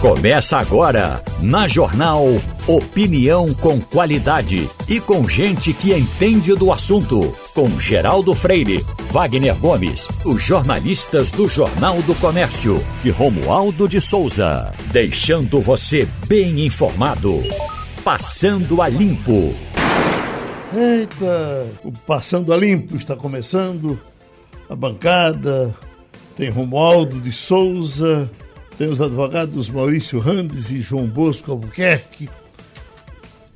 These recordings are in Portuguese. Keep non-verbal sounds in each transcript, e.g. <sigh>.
Começa agora, na Jornal Opinião com qualidade e com gente que entende do assunto. Com Geraldo Freire, Wagner Gomes, os jornalistas do Jornal do Comércio e Romualdo de Souza. Deixando você bem informado. Passando a Limpo. Eita, o Passando a Limpo está começando. A bancada tem Romualdo de Souza tem os advogados Maurício Randes e João Bosco Albuquerque.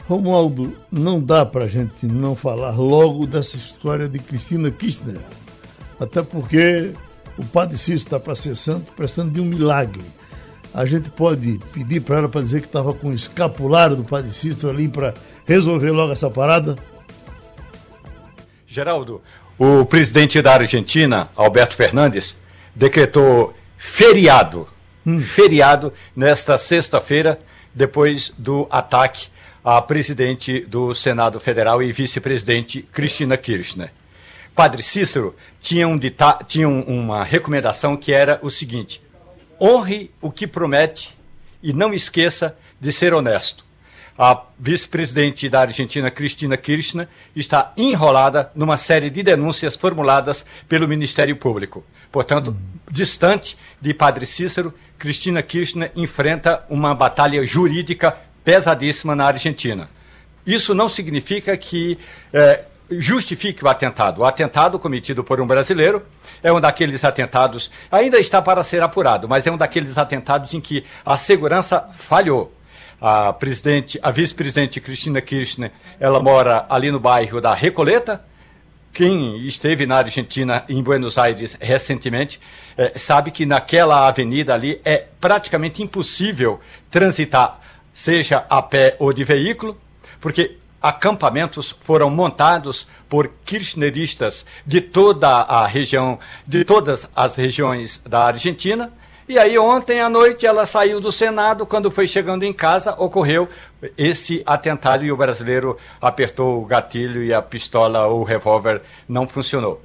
Romualdo, não dá para a gente não falar logo dessa história de Cristina Kirchner. Até porque o Padre Cícero está para ser santo, prestando de um milagre. A gente pode pedir para ela para dizer que estava com o escapulário do Padre Cícero ali para resolver logo essa parada? Geraldo, o presidente da Argentina, Alberto Fernandes, decretou feriado hum. feriado nesta sexta-feira, depois do ataque à presidente do Senado Federal e vice-presidente Cristina Kirchner. Padre Cícero tinha, um tinha uma recomendação que era o seguinte: honre o que promete e não esqueça de ser honesto. A vice-presidente da Argentina, Cristina Kirchner, está enrolada numa série de denúncias formuladas pelo Ministério Público. Portanto, hum. distante de Padre Cícero, Cristina Kirchner enfrenta uma batalha jurídica pesadíssima na Argentina. Isso não significa que é, justifique o atentado. O atentado cometido por um brasileiro é um daqueles atentados, ainda está para ser apurado, mas é um daqueles atentados em que a segurança falhou. A presidente, a vice-presidente Cristina Kirchner, ela mora ali no bairro da Recoleta, quem esteve na Argentina, em Buenos Aires, recentemente, é, sabe que naquela avenida ali é praticamente impossível transitar, seja a pé ou de veículo, porque acampamentos foram montados por kirchneristas de toda a região, de todas as regiões da Argentina, e aí ontem à noite ela saiu do Senado, quando foi chegando em casa, ocorreu esse atentado e o brasileiro apertou o gatilho e a pistola ou o revólver não funcionou.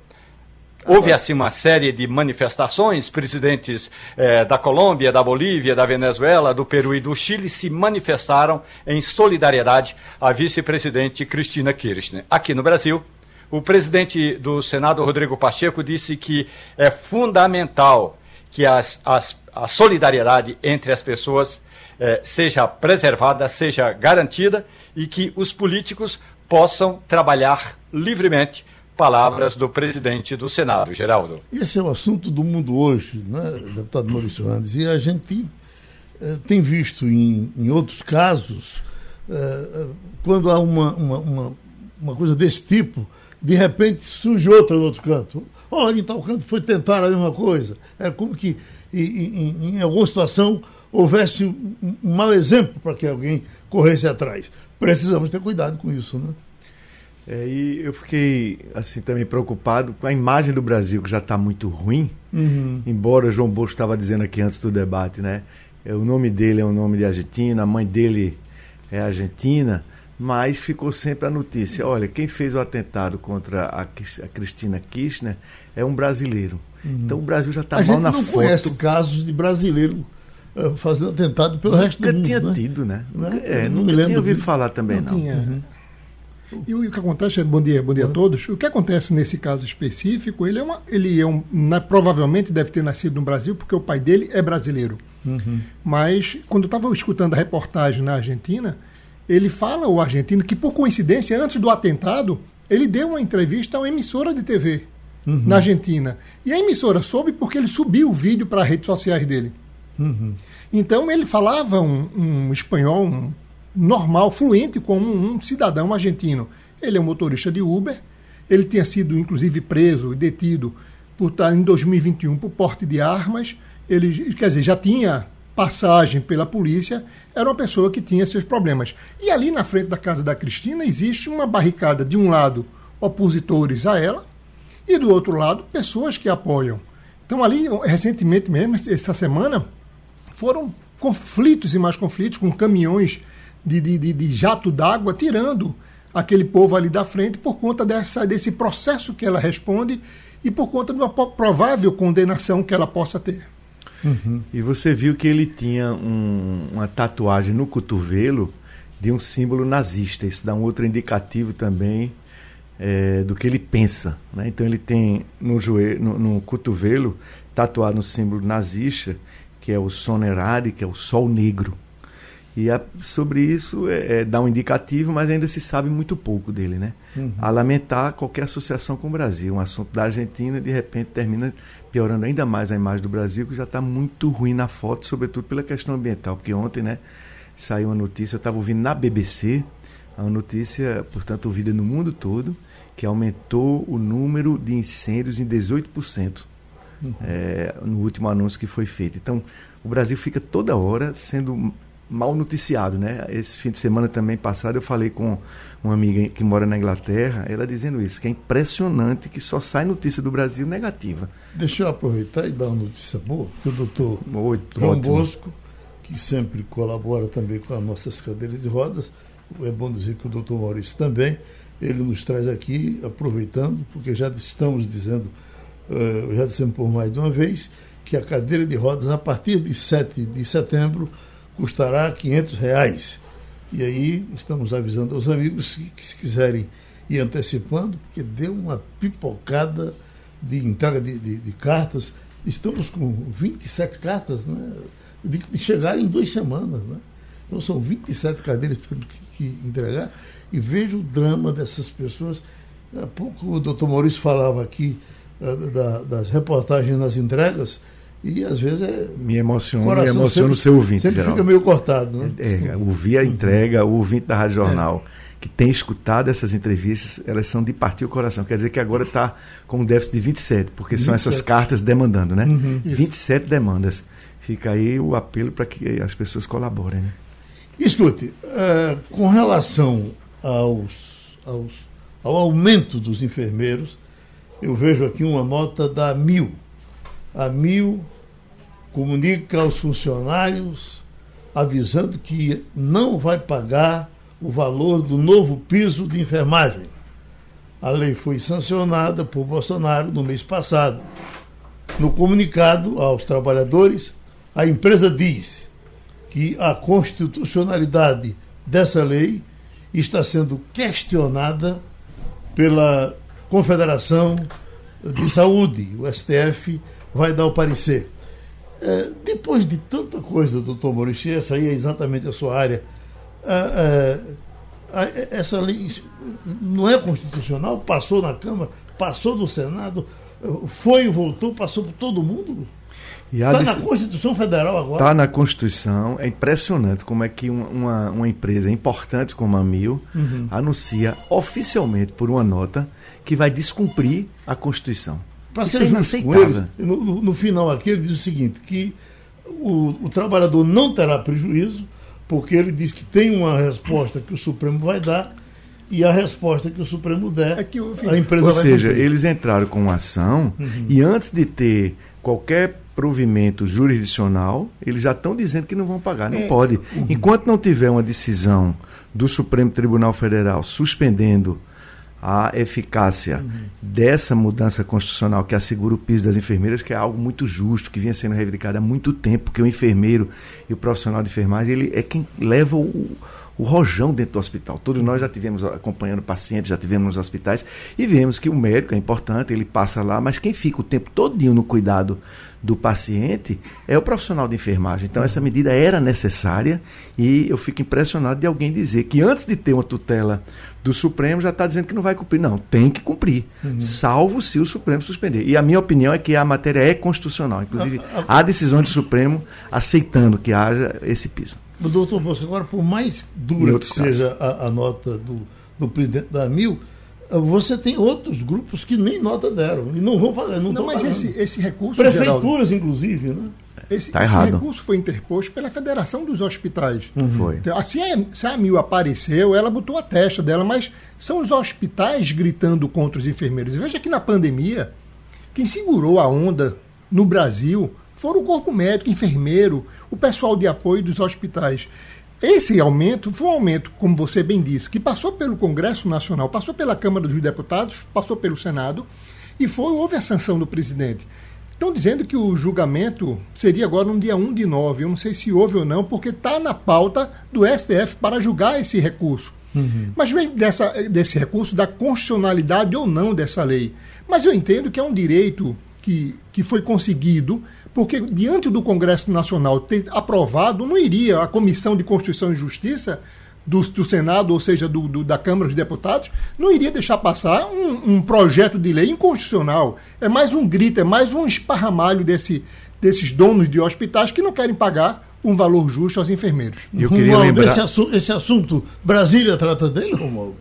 Houve assim uma série de manifestações, presidentes eh, da Colômbia, da Bolívia, da Venezuela, do Peru e do Chile se manifestaram em solidariedade à vice-presidente Cristina Kirchner. Aqui no Brasil, o presidente do Senado, Rodrigo Pacheco, disse que é fundamental que as, as, a solidariedade entre as pessoas eh, seja preservada, seja garantida e que os políticos possam trabalhar livremente. Palavras do presidente do Senado, Geraldo. Esse é o assunto do mundo hoje, né, deputado Maurício Randes, e a gente eh, tem visto em, em outros casos, eh, quando há uma, uma, uma, uma coisa desse tipo, de repente surge outra no outro canto. Olha, em tal canto foi tentar a mesma coisa. É como que em, em, em alguma situação houvesse um, um mau exemplo para que alguém corresse atrás. Precisamos ter cuidado com isso, né? É, e eu fiquei assim também preocupado com a imagem do Brasil que já está muito ruim. Uhum. Embora João Bosco estava dizendo aqui antes do debate, né? É, o nome dele é um nome de Argentina, a mãe dele é argentina mas ficou sempre a notícia: olha, quem fez o atentado contra a, a Cristina Kirchner é um brasileiro. Uhum. Então o Brasil já está mal na foto. Gente não conhece casos de brasileiro uh, fazendo atentado pelo nunca resto do mundo. Nunca tinha né? tido, né? Nunca, é, não nunca tinha ouvido falar também, não. não. Tinha. Uhum. E o que acontece, bom dia, bom dia uhum. a todos. O que acontece nesse caso específico, ele é uma, ele é um, na, provavelmente deve ter nascido no Brasil porque o pai dele é brasileiro. Uhum. Mas quando eu estava escutando a reportagem na Argentina, ele fala, o argentino, que por coincidência, antes do atentado, ele deu uma entrevista a uma emissora de TV uhum. na Argentina. E a emissora soube porque ele subiu o vídeo para as redes sociais dele. Uhum. Então ele falava um, um espanhol um, normal, fluente, como um, cidadão argentino. Ele é um motorista de Uber. Ele tinha sido, inclusive, preso e detido por, em 2021 por porte de armas. Ele, quer dizer, já tinha passagem pela polícia, era uma pessoa que tinha seus problemas. E ali na frente da casa da Cristina existe uma barricada, de um lado, opositores a ela, e do outro lado, pessoas que apoiam. Então, ali, recentemente mesmo, essa semana, foram conflitos e mais conflitos com caminhões de, de, de, de jato d'água tirando aquele povo ali da frente por conta dessa, desse processo que ela responde e por conta de uma provável condenação que ela possa ter. Uhum. E você viu que ele tinha um, uma tatuagem no cotovelo de um símbolo nazista. Isso dá um outro indicativo também é, do que ele pensa. Né? Então ele tem no, joelho, no, no cotovelo tatuado um símbolo nazista, que é o Sonerari, que é o Sol Negro. E a, sobre isso é, é, dá um indicativo, mas ainda se sabe muito pouco dele, né? Uhum. A lamentar qualquer associação com o Brasil. Um assunto da Argentina, de repente, termina piorando ainda mais a imagem do Brasil, que já está muito ruim na foto, sobretudo pela questão ambiental. Porque ontem, né, saiu uma notícia, eu estava ouvindo na BBC, uma notícia, portanto, ouvida no mundo todo, que aumentou o número de incêndios em 18%. Uhum. É, no último anúncio que foi feito. Então, o Brasil fica toda hora sendo mal noticiado, né? Esse fim de semana também passado eu falei com uma amiga que mora na Inglaterra, ela dizendo isso, que é impressionante que só sai notícia do Brasil negativa. Deixa eu aproveitar e dar uma notícia boa, que o doutor Oi, João ótimo. Bosco, que sempre colabora também com as nossas cadeiras de rodas, é bom dizer que o doutor Maurício também, ele nos traz aqui, aproveitando, porque já estamos dizendo, uh, já dissemos por mais de uma vez, que a cadeira de rodas, a partir de 7 de setembro, custará 500 reais. E aí estamos avisando aos amigos que, que se quiserem ir antecipando, porque deu uma pipocada de entrega de, de, de cartas. Estamos com 27 cartas né, de, de chegar em duas semanas. Né? Então são 27 cadeiras que temos que, que entregar. E vejo o drama dessas pessoas. Há pouco o doutor Maurício falava aqui uh, da, das reportagens nas entregas e às vezes é. Me emociona, me emociona o seu ouvinte. Sempre geral. fica meio cortado, né? É, é, ouvir a entrega, o ouvinte da Rádio Jornal. É. Que tem escutado essas entrevistas, elas são de partir o coração. Quer dizer que agora está com um déficit de 27, porque 27. são essas cartas demandando, né? Uhum, 27 demandas. Fica aí o apelo para que as pessoas colaborem. Né? Escute, uh, com relação aos, aos, ao aumento dos enfermeiros, eu vejo aqui uma nota da Mil a mil comunica aos funcionários avisando que não vai pagar o valor do novo piso de enfermagem. A lei foi sancionada por Bolsonaro no mês passado. No comunicado aos trabalhadores, a empresa diz que a constitucionalidade dessa lei está sendo questionada pela Confederação de Saúde, o STF vai dar o parecer. É, depois de tanta coisa, doutor Maurício, essa aí é exatamente a sua área, é, é, essa lei não é constitucional, passou na Câmara, passou do Senado, foi e voltou, passou por todo mundo? Está na Constituição Federal agora? Está na Constituição. É impressionante como é que uma, uma empresa importante como a Mil uhum. anuncia oficialmente por uma nota que vai descumprir a Constituição. Para ser é justo com eles, no, no, no, final aqui ele diz o seguinte, que o, o trabalhador não terá prejuízo, porque ele diz que tem uma resposta que o Supremo vai dar e a resposta que o Supremo der, é que, a empresa Ou vai seja, cumprir. eles entraram com uma ação uhum. e antes de ter qualquer provimento jurisdicional, eles já estão dizendo que não vão pagar. Não é. pode. Uhum. Enquanto não tiver uma decisão do Supremo Tribunal Federal suspendendo a eficácia uhum. dessa mudança constitucional que assegura o piso das enfermeiras, que é algo muito justo, que vinha sendo reivindicado há muito tempo, porque o enfermeiro e o profissional de enfermagem ele é quem leva o, o rojão dentro do hospital. Todos nós já tivemos acompanhando pacientes, já tivemos nos hospitais e vemos que o médico é importante, ele passa lá, mas quem fica o tempo todinho no cuidado do paciente é o profissional de enfermagem. Então, essa medida era necessária e eu fico impressionado de alguém dizer que antes de ter uma tutela do Supremo já está dizendo que não vai cumprir. Não, tem que cumprir, uhum. salvo se o Supremo suspender. E a minha opinião é que a matéria é constitucional. Inclusive, ah, ah, há decisões do Supremo aceitando que haja esse piso. Doutor Bosco, agora, por mais dura que seja a, a, nota do, do presidente da Mil, você tem outros grupos que nem nota deram e não vão fazer. Não, não mas esse, esse recurso. Prefeituras, Geraldo, inclusive, né? Esse, tá esse recurso foi interposto pela Federação dos Hospitais. Uhum. Foi. Então, assim, se a Mil apareceu, ela botou a testa dela, mas são os hospitais gritando contra os enfermeiros. Veja que na pandemia, quem segurou a onda no Brasil foram o corpo médico, enfermeiro, o pessoal de apoio dos hospitais. Esse aumento foi um aumento, como você bem disse, que passou pelo Congresso Nacional, passou pela Câmara dos Deputados, passou pelo Senado e foi houve a sanção do presidente. Estão dizendo que o julgamento seria agora no dia 1 de 9. Eu não sei se houve ou não, porque está na pauta do STF para julgar esse recurso. Uhum. Mas vem dessa, desse recurso da constitucionalidade ou não dessa lei. Mas eu entendo que é um direito que, que foi conseguido, porque diante do Congresso Nacional ter aprovado, não iria a Comissão de Constituição e Justiça do, do Senado, ou seja, do, do, da Câmara dos Deputados, não iria deixar passar um, um, projeto de lei inconstitucional. É mais um grito, é mais um esparramalho desse, desses donos de hospitais que não querem pagar um valor justo aos enfermeiros. Eu queria Romualdo, lembrar... esse, assunto, esse assunto, Brasília trata dele, Romualdo?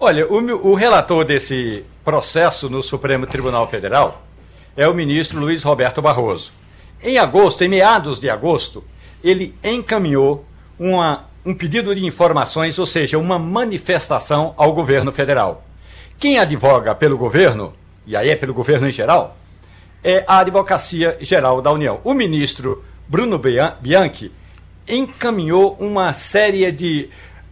Olha, o, o relator desse processo no Supremo Tribunal Federal é o ministro Luiz Roberto Barroso. Em agosto, em meados de agosto, ele encaminhou uma um pedido de informações, ou seja, uma manifestação ao governo federal. Quem advoga pelo governo, e aí é pelo governo em geral, é a Advocacia Geral da União. O ministro Bruno Bianchi encaminhou uma série de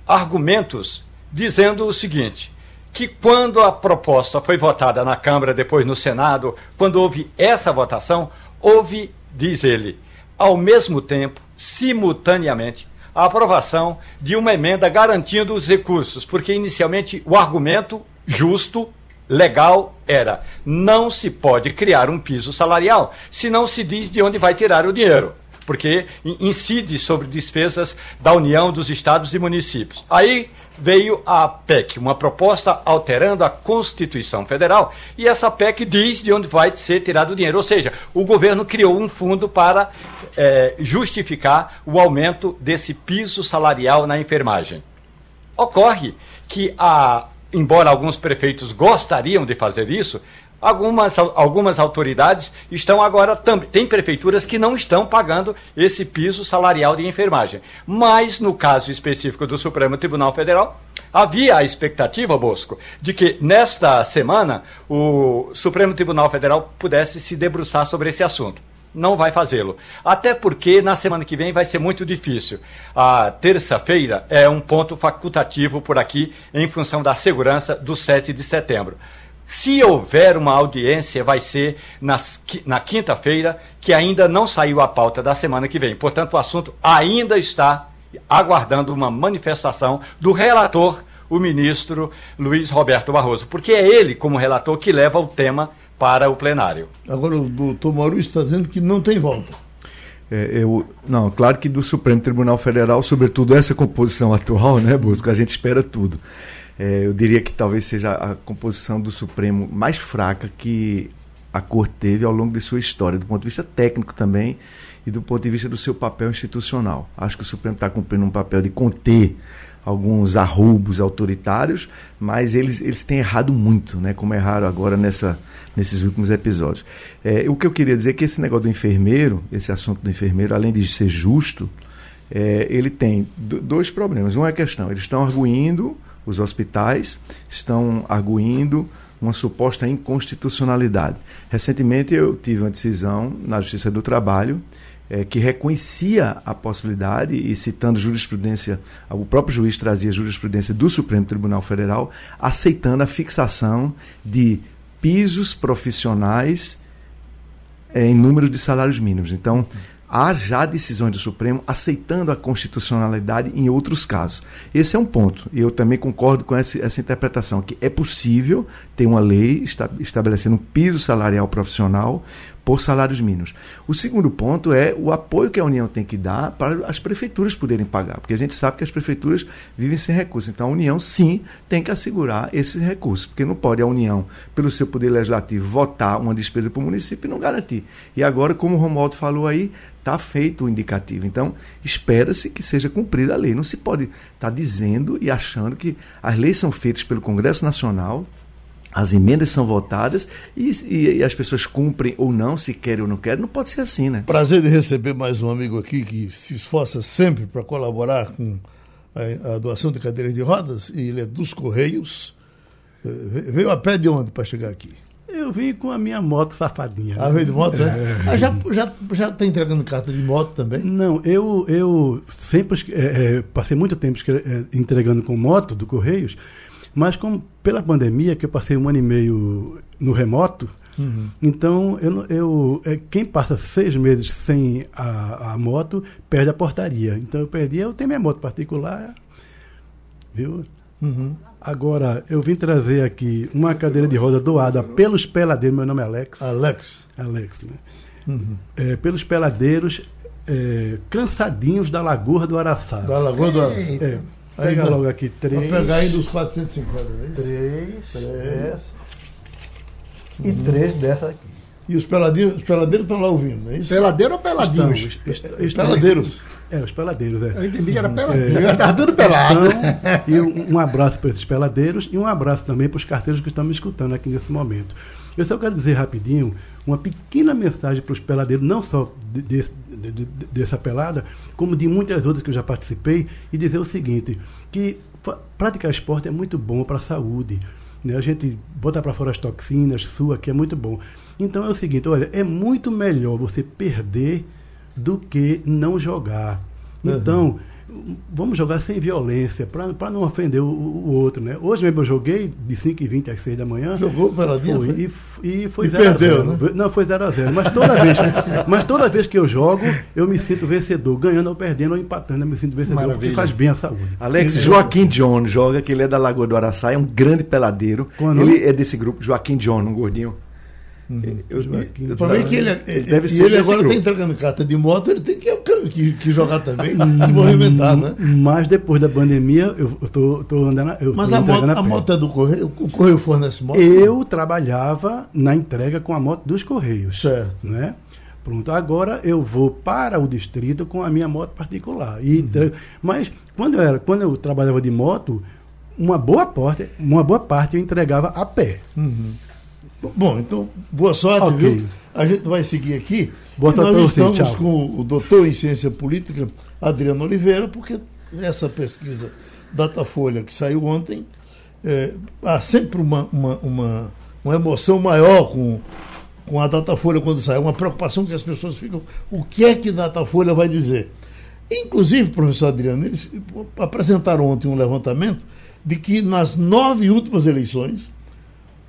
argumentos dizendo o seguinte: que quando a proposta foi votada na Câmara, depois no Senado, quando houve essa votação, houve, diz ele, ao mesmo tempo, simultaneamente, a aprovação de uma emenda garantindo os recursos, porque inicialmente o argumento justo, legal, era não se pode criar um piso salarial se não se diz de onde vai tirar o dinheiro porque incide sobre despesas da União, dos estados e municípios. Aí veio a PEC, uma proposta alterando a Constituição Federal, e essa PEC diz de onde vai ser tirado o dinheiro. Ou seja, o governo criou um fundo para é, justificar o aumento desse piso salarial na enfermagem. Ocorre que, a, embora alguns prefeitos gostariam de fazer isso, Algumas, algumas autoridades estão agora também. Tem prefeituras que não estão pagando esse piso salarial de enfermagem. Mas, no caso específico do Supremo Tribunal Federal, havia a expectativa, Bosco, de que nesta semana o Supremo Tribunal Federal pudesse se debruçar sobre esse assunto não vai fazê-lo. Até porque na semana que vem vai ser muito difícil. A terça-feira é um ponto facultativo por aqui em função da segurança do 7 de setembro. Se houver uma audiência, vai ser nas, na quinta-feira, que ainda não saiu a pauta da semana que vem. Portanto, o assunto ainda está aguardando uma manifestação do relator, o ministro Luiz Roberto Barroso, porque é ele, como relator, que leva o tema para o plenário. Agora, o doutor Maurício está dizendo que não tem volta. É, eu, não, claro que do Supremo Tribunal Federal, sobretudo essa composição atual, né, Busco, a gente espera tudo. É, eu diria que talvez seja a composição do Supremo mais fraca que a Corte teve ao longo de sua história, do ponto de vista técnico também e do ponto de vista do seu papel institucional. Acho que o Supremo está cumprindo um papel de conter alguns arroubos autoritários, mas eles, eles têm errado muito, né? como erraram agora nessa, nesses últimos episódios. É, o que eu queria dizer é que esse negócio do enfermeiro, esse assunto do enfermeiro, além de ser justo, é, ele tem dois problemas. Uma é a questão, eles estão arguindo os hospitais estão arguindo uma suposta inconstitucionalidade. Recentemente eu tive uma decisão na Justiça do Trabalho é, que reconhecia a possibilidade, e citando jurisprudência, o próprio juiz trazia jurisprudência do Supremo Tribunal Federal, aceitando a fixação de pisos profissionais é, em número de salários mínimos. Então, há já decisões do Supremo aceitando a constitucionalidade em outros casos. Esse é um ponto. E eu também concordo com essa, essa interpretação, que é possível ter uma lei estabelecendo um piso salarial profissional por salários mínimos. O segundo ponto é o apoio que a União tem que dar para as prefeituras poderem pagar, porque a gente sabe que as prefeituras vivem sem recursos. Então a União, sim, tem que assegurar esses recursos, porque não pode a União, pelo seu poder legislativo, votar uma despesa para o município e não garantir. E agora, como o Romualdo falou aí, está feito o indicativo. Então, espera-se que seja cumprida a lei. Não se pode estar tá dizendo e achando que as leis são feitas pelo Congresso Nacional, as emendas são votadas e, e, e, as pessoas cumprem ou não, se querem ou não querem. Não pode ser assim, né? Prazer de receber mais um amigo aqui que se esforça sempre para colaborar com a, a, doação de cadeiras de rodas e ele é dos Correios. Eh, veio a pé de onde para chegar aqui? Eu vim com a minha moto safadinha. Ah, veio de moto, né? É. Ah, já está já, já tá entregando carta de moto também? Não, eu, eu sempre é, passei muito tempo entregando com moto do Correios mas como pela pandemia, que eu passei um ano e meio no remoto, Uhum. Então, eu, eu, é, quem passa seis meses sem a, a moto, perde a portaria. Então, eu perdi, eu tenho minha moto particular, viu? Uhum. Agora, eu vim trazer aqui uma cadeira de roda doada pelos peladeiros, meu nome é Alex. Alex. Alex, né? Uhum. É, pelos peladeiros é, cansadinhos da Lagoa do Araçá. Da Lagoa do Araçá. É, pega aí, logo aqui três. Vou pegar aí dos 450, não é isso? Três. Três. E uhum. três dessa aqui. E os peladeiros, os peladeiros estão lá ouvindo, é isso? Peladeiro ou peladinhos? Estão, est est peladeiros. É, os peladeiros, é. Eu entendi que era peladinho. É, <laughs> tá tudo pelado. Então, e um, um abraço para esses peladeiros e um abraço também para os carteiros que estão me escutando aqui nesse momento. Eu só quero dizer rapidinho uma pequena mensagem para os peladeiros, não só de, de, de, dessa pelada, como de muitas outras que eu já participei, e dizer o seguinte, que praticar esporte é muito bom para a saúde. Né? A gente bota para fora as toxinas, sua, que é muito bom. Então é o seguinte, olha, é muito melhor você perder do que não jogar. Então, uhum vamos jogar sem violência, para não ofender o, o, outro, né? Hoje mesmo eu joguei de 5 e 20 às 6 da manhã. Jogou peladinha? Foi, foi? E, e foi 0 perdeu, Né? Não, foi 0 a 0 Mas toda vez, <laughs> mas toda vez que eu jogo, eu me sinto vencedor, ganhando ou perdendo ou empatando, eu me sinto vencedor, Maravilha. porque faz bem à saúde. Alex, Joaquim John joga, que ele é da Lagoa do Araçá, é um grande peladeiro. Quando? Ele é desse grupo, Joaquim John, um gordinho. Uhum. Eu, eu, eu que ele, é- deve ser ele agora está entregando carta de moto, ele tem que, que, que jogar também, se movimentar, né? Mas depois da pandemia, eu estou andando. Eu Mas a, moto, a, a moto é do Correio? O Correio fornece moto? Eu trabalhava na entrega com a moto dos Correios. Certo. Né? Pronto, agora eu vou para o distrito com a minha moto particular. E uhum. Mas quando eu, era, quando eu trabalhava de moto, uma boa parte, uma boa parte eu entregava a pé. Uhum. Bom, então, boa sorte, okay. viu? A gente vai seguir aqui. Boa tarde, nós estamos você, com o doutor em ciência política, Adriano Oliveira, porque essa pesquisa Datafolha que saiu ontem, é, há sempre uma, uma, uma, uma, emoção maior com, com a Datafolha quando sai, uma preocupação que as pessoas ficam, o que é que Datafolha vai dizer? Inclusive, professor Adriano, eles apresentaram ontem um levantamento de que nas nove últimas eleições,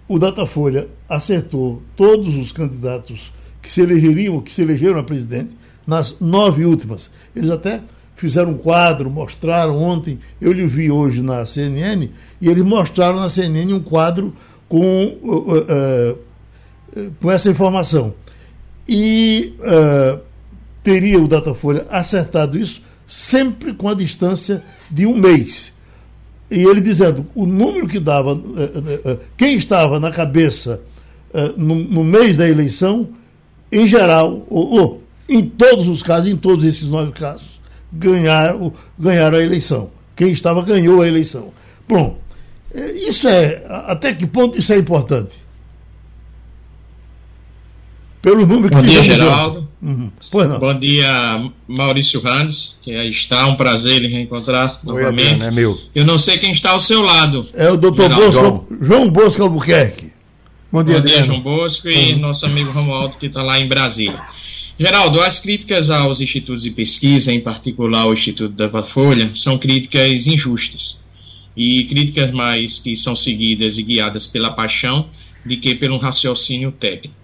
o Datafolha acertou todos os candidatos que se elegeriam, que se elegeram a presidente, nas nove últimas. Eles até fizeram um quadro, mostraram ontem, eu lhe vi hoje na CNN, e eles mostraram na CNN um quadro com, uh, uh, uh, com essa informação. E teria o Datafolha acertado isso sempre com a distância de um mês e ele dizendo o número que dava, eh, eh, eh, quem estava na cabeça no, no mês da eleição, em geral, ou, ou, em todos os casos, em todos esses nove casos, ganharam, ganharam a eleição. Quem estava ganhou a eleição. Bom, isso é, até que ponto isso é importante? Pelo número Bom que dia, Geraldo. Uhum. Bom dia, Maurício Randes, que aí está. Um prazer lhe reencontrar Oi, novamente. Adriano, é meu. Eu não sei quem está ao seu lado. É o doutor Bosco, João. João Bosco Albuquerque. Bom dia, Bom dia João Bosco e uhum. nosso amigo Romualdo, que está lá em Brasília. Geraldo, as críticas aos institutos de pesquisa, em particular o Instituto da Folha, são críticas injustas. E críticas mais que são seguidas e guiadas pela paixão de que pelo raciocínio técnico.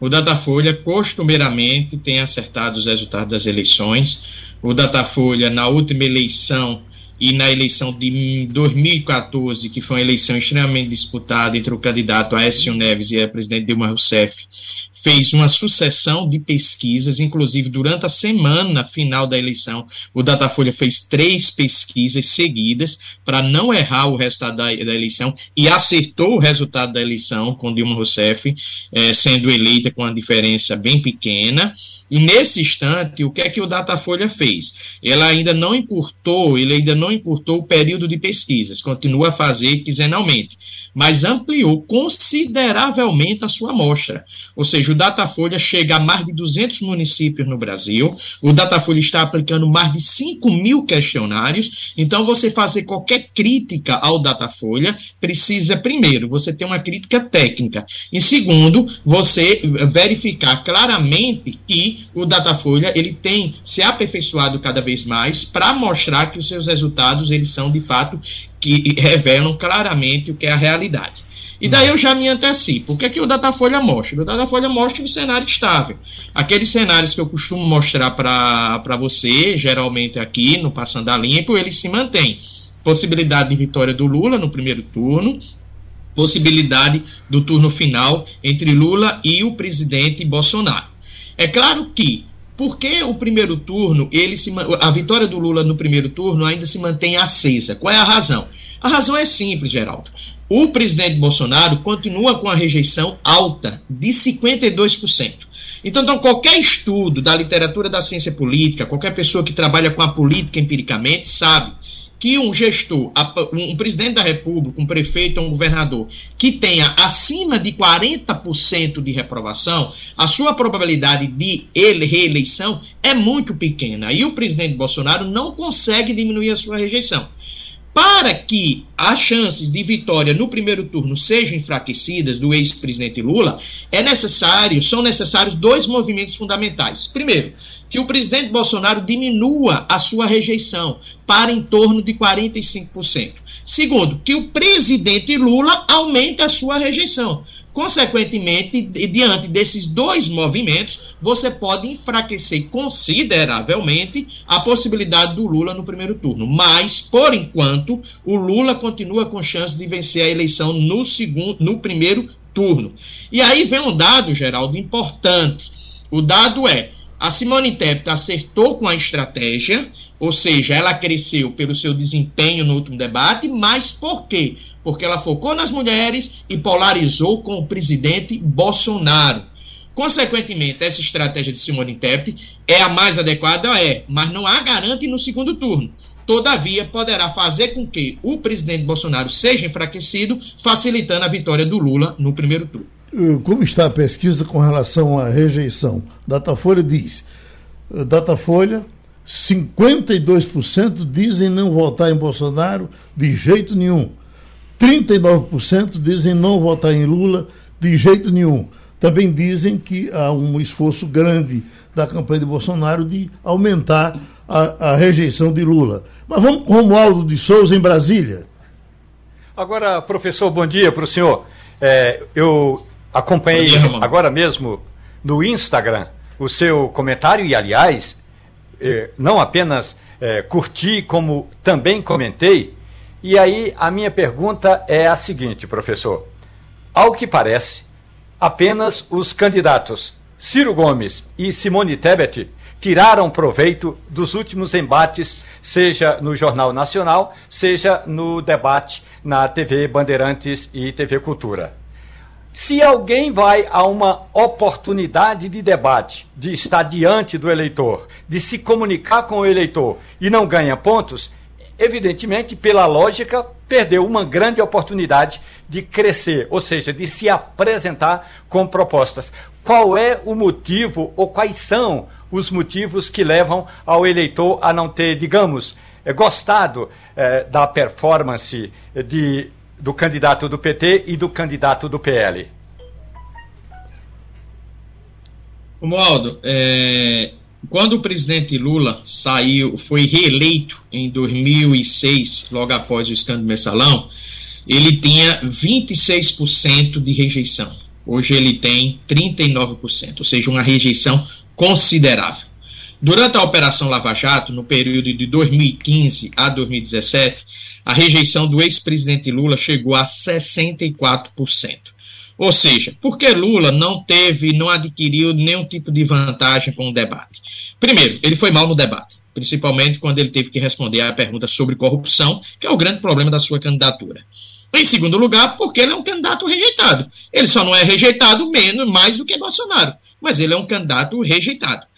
O Datafolha costumeiramente tem acertado os resultados das eleições. O Datafolha, na última eleição e na eleição de 2014, que foi uma eleição extremamente disputada entre o candidato Aécio Neves e a presidente Dilma Rousseff, fez uma sucessão de pesquisas, inclusive durante a semana final da eleição, o Datafolha fez três pesquisas seguidas para não errar o resultado da, da, eleição e acertou o resultado da eleição com Dilma Rousseff, eh, sendo eleita com uma diferença bem pequena. E nesse instante, o que é que o Datafolha fez? Ela ainda não encurtou, ele ainda não encurtou o período de pesquisas, continua a fazer quinzenalmente, mas ampliou consideravelmente a sua amostra. Ou seja, o Datafolha chega a mais de 200 municípios no Brasil, o Datafolha está aplicando mais de 5 mil questionários, então você fazer qualquer crítica ao Datafolha precisa, primeiro, você ter uma crítica técnica, e segundo, você verificar claramente que o Datafolha ele tem se aperfeiçoado cada vez mais para mostrar que os seus resultados eles são de fato que revelam claramente o que é a realidade. E daí eu já me antecipo. O que é que o Datafolha mostra? O Datafolha mostra um cenário estável. Aqueles cenários que eu costumo mostrar para você, geralmente aqui no Passando a Limpo, eles se mantêm. Possibilidade de vitória do Lula no primeiro turno, possibilidade do turno final entre Lula e o presidente Bolsonaro. É claro que porque o primeiro turno, ele se, a vitória do Lula no primeiro turno ainda se mantém acesa. Qual é a razão? A razão é simples, Geraldo. O presidente Bolsonaro continua com a rejeição alta, de 52%. Então, então, qualquer estudo da literatura da ciência política, qualquer pessoa que trabalha com a política empiricamente, sabe que um gestor, um presidente da República, um prefeito, um governador, que tenha acima de 40% de reprovação, a sua probabilidade de ele reeleição é muito pequena. E o presidente Bolsonaro não consegue diminuir a sua rejeição. Para que as chances de vitória no primeiro turno sejam enfraquecidas do ex-presidente Lula, é necessário, são necessários dois movimentos fundamentais. Primeiro, que o presidente Bolsonaro diminua a sua rejeição para em torno de 45%. Segundo, que o presidente Lula aumente a sua rejeição. Consequentemente, diante desses dois movimentos, você pode enfraquecer consideravelmente a possibilidade do Lula no primeiro turno. Mas, por enquanto, o Lula continua com chance de vencer a eleição no segundo, no primeiro turno. E aí vem um dado, Geraldo, importante. O dado é a Simone Tebet acertou com a estratégia, ou seja, ela cresceu pelo seu desempenho no último debate, mas por quê? Porque ela focou nas mulheres e polarizou com o presidente Bolsonaro. Consequentemente, essa estratégia de Simone Tebet é a mais adequada? É, mas não há garante no segundo turno. Todavia, poderá fazer com que o presidente Bolsonaro seja enfraquecido, facilitando a vitória do Lula no primeiro turno. Eh, como está a pesquisa com relação à rejeição? Datafolha diz, eh, Datafolha, 52% dizem não votar em Bolsonaro de jeito nenhum. 39% dizem não votar em Lula de jeito nenhum. Também dizem que há um esforço grande da campanha de Bolsonaro de aumentar a, a rejeição de Lula. Mas vamos com Romualdo de Souza em Brasília. Agora, professor, bom dia para o senhor. É, eu Acompanhei agora mesmo no Instagram o seu comentário e, aliás, eh, não apenas eh, curti, como também comentei. E aí a minha pergunta é a seguinte, professor. Ao que parece, apenas os candidatos Ciro Gomes e Simone Tebet tiraram proveito dos últimos embates, seja no Jornal Nacional, seja no debate na TV Bandeirantes e TV Cultura. Se alguém vai a uma oportunidade de debate, de estar diante do eleitor, de se comunicar com o eleitor e não ganha pontos, evidentemente, pela lógica, perdeu uma grande oportunidade de crescer, ou seja, de se apresentar com propostas. Qual é o motivo ou quais são os motivos que levam ao eleitor a não ter, digamos, gostado eh, da performance de do candidato do PT e do candidato do PL? Romualdo, é, quando o presidente Lula saiu, foi reeleito em 2006, logo após o escândalo mensalão, ele tinha 26% de rejeição. Hoje ele tem 39%, ou seja, uma rejeição considerável. Durante a Operação Lava Jato, no período de 2015 a 2017, a rejeição do ex-presidente Lula chegou a 64%. Ou seja, porque Lula não teve, não adquiriu nenhum tipo de vantagem com o debate. Primeiro, ele foi mal no debate, principalmente quando ele teve que responder à pergunta sobre corrupção, que é o grande problema da sua candidatura. Em segundo lugar, porque ele é um candidato rejeitado. Ele só não é rejeitado menos mais do que Bolsonaro, mas ele é um candidato rejeitado.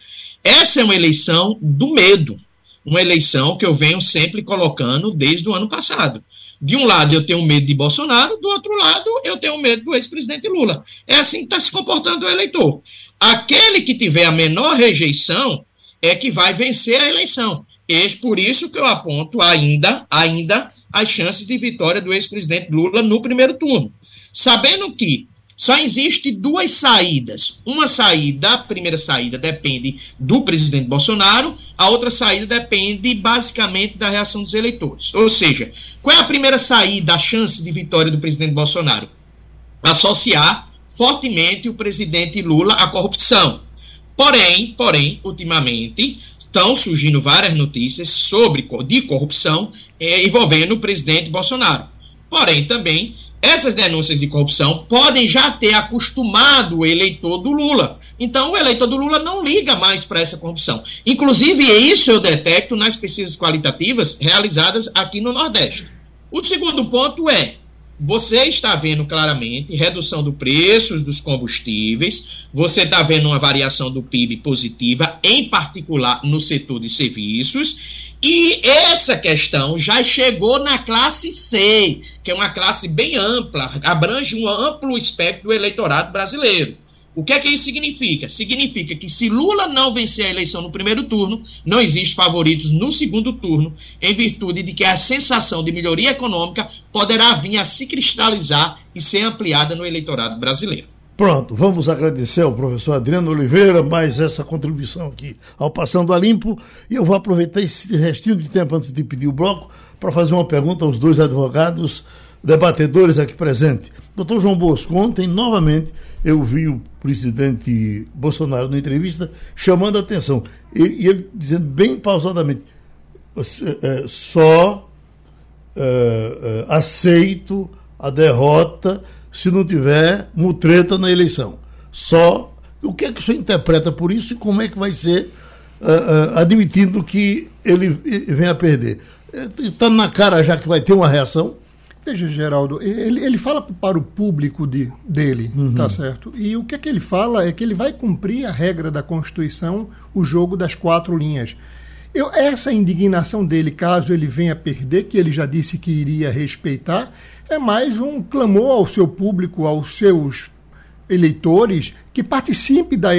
Essa é uma eleição do medo, uma eleição que eu venho sempre colocando desde o ano passado. De um lado eu tenho medo de Bolsonaro, do outro lado eu tenho medo do ex-presidente Lula. É assim que está se comportando o eleitor. Aquele que tiver a menor rejeição é que vai vencer a eleição. E por isso que eu aponto ainda, ainda as chances de vitória do ex-presidente Lula no primeiro turno. Sabendo que só existe duas saídas. Uma saída, a primeira saída depende do presidente Bolsonaro, a outra saída depende basicamente da reação dos eleitores. Ou seja, qual é a primeira saída, a chance de vitória do presidente Bolsonaro? associar fortemente o presidente Lula à corrupção. Porém, porém, ultimamente estão surgindo várias notícias sobre de corrupção eh, envolvendo o presidente Bolsonaro. Porém, também essas denúncias de corrupção podem já ter acostumado o eleitor do Lula. Então, o eleitor do Lula não liga mais para essa corrupção. Inclusive, isso eu detecto nas pesquisas qualitativas realizadas aqui no Nordeste. O segundo ponto é: você está vendo claramente redução do preços dos combustíveis, você está vendo uma variação do PIB positiva, em particular no setor de serviços, e essa questão já chegou na classe C, que é uma classe bem ampla, abrange um amplo espectro do eleitorado brasileiro. O que é que isso significa? Significa que se Lula não vencer a eleição no primeiro turno, não existe favoritos no segundo turno, em virtude de que a sensação de melhoria econômica poderá vir a se cristalizar e ser ampliada no eleitorado brasileiro. Pronto, vamos agradecer ao professor Adriano Oliveira mais essa contribuição aqui ao Passando a Limpo. E eu vou aproveitar esse restinho de tempo antes de pedir o bloco para fazer uma pergunta aos dois advogados debatedores aqui presentes. Doutor João Bosco, ontem novamente eu vi o presidente Bolsonaro na entrevista chamando a atenção. E ele, ele, dizendo bem pausadamente: é, só é, é, aceito a derrota se não tiver mutreta na eleição. Só. O que é que o senhor interpreta por isso e como é que vai ser, uh, admitindo que ele venha a perder? Está na cara já que vai ter uma reação? Veja, Geraldo, ele, ele fala para o público de, dele, uhum. tá certo? E o que é que ele fala é que ele vai cumprir a regra da Constituição, o jogo das quatro linhas. Eu, essa indignação dele, caso ele venha perder, que ele já disse que iria respeitar, é mais um clamor ao seu público, aos seus eleitores que participe da,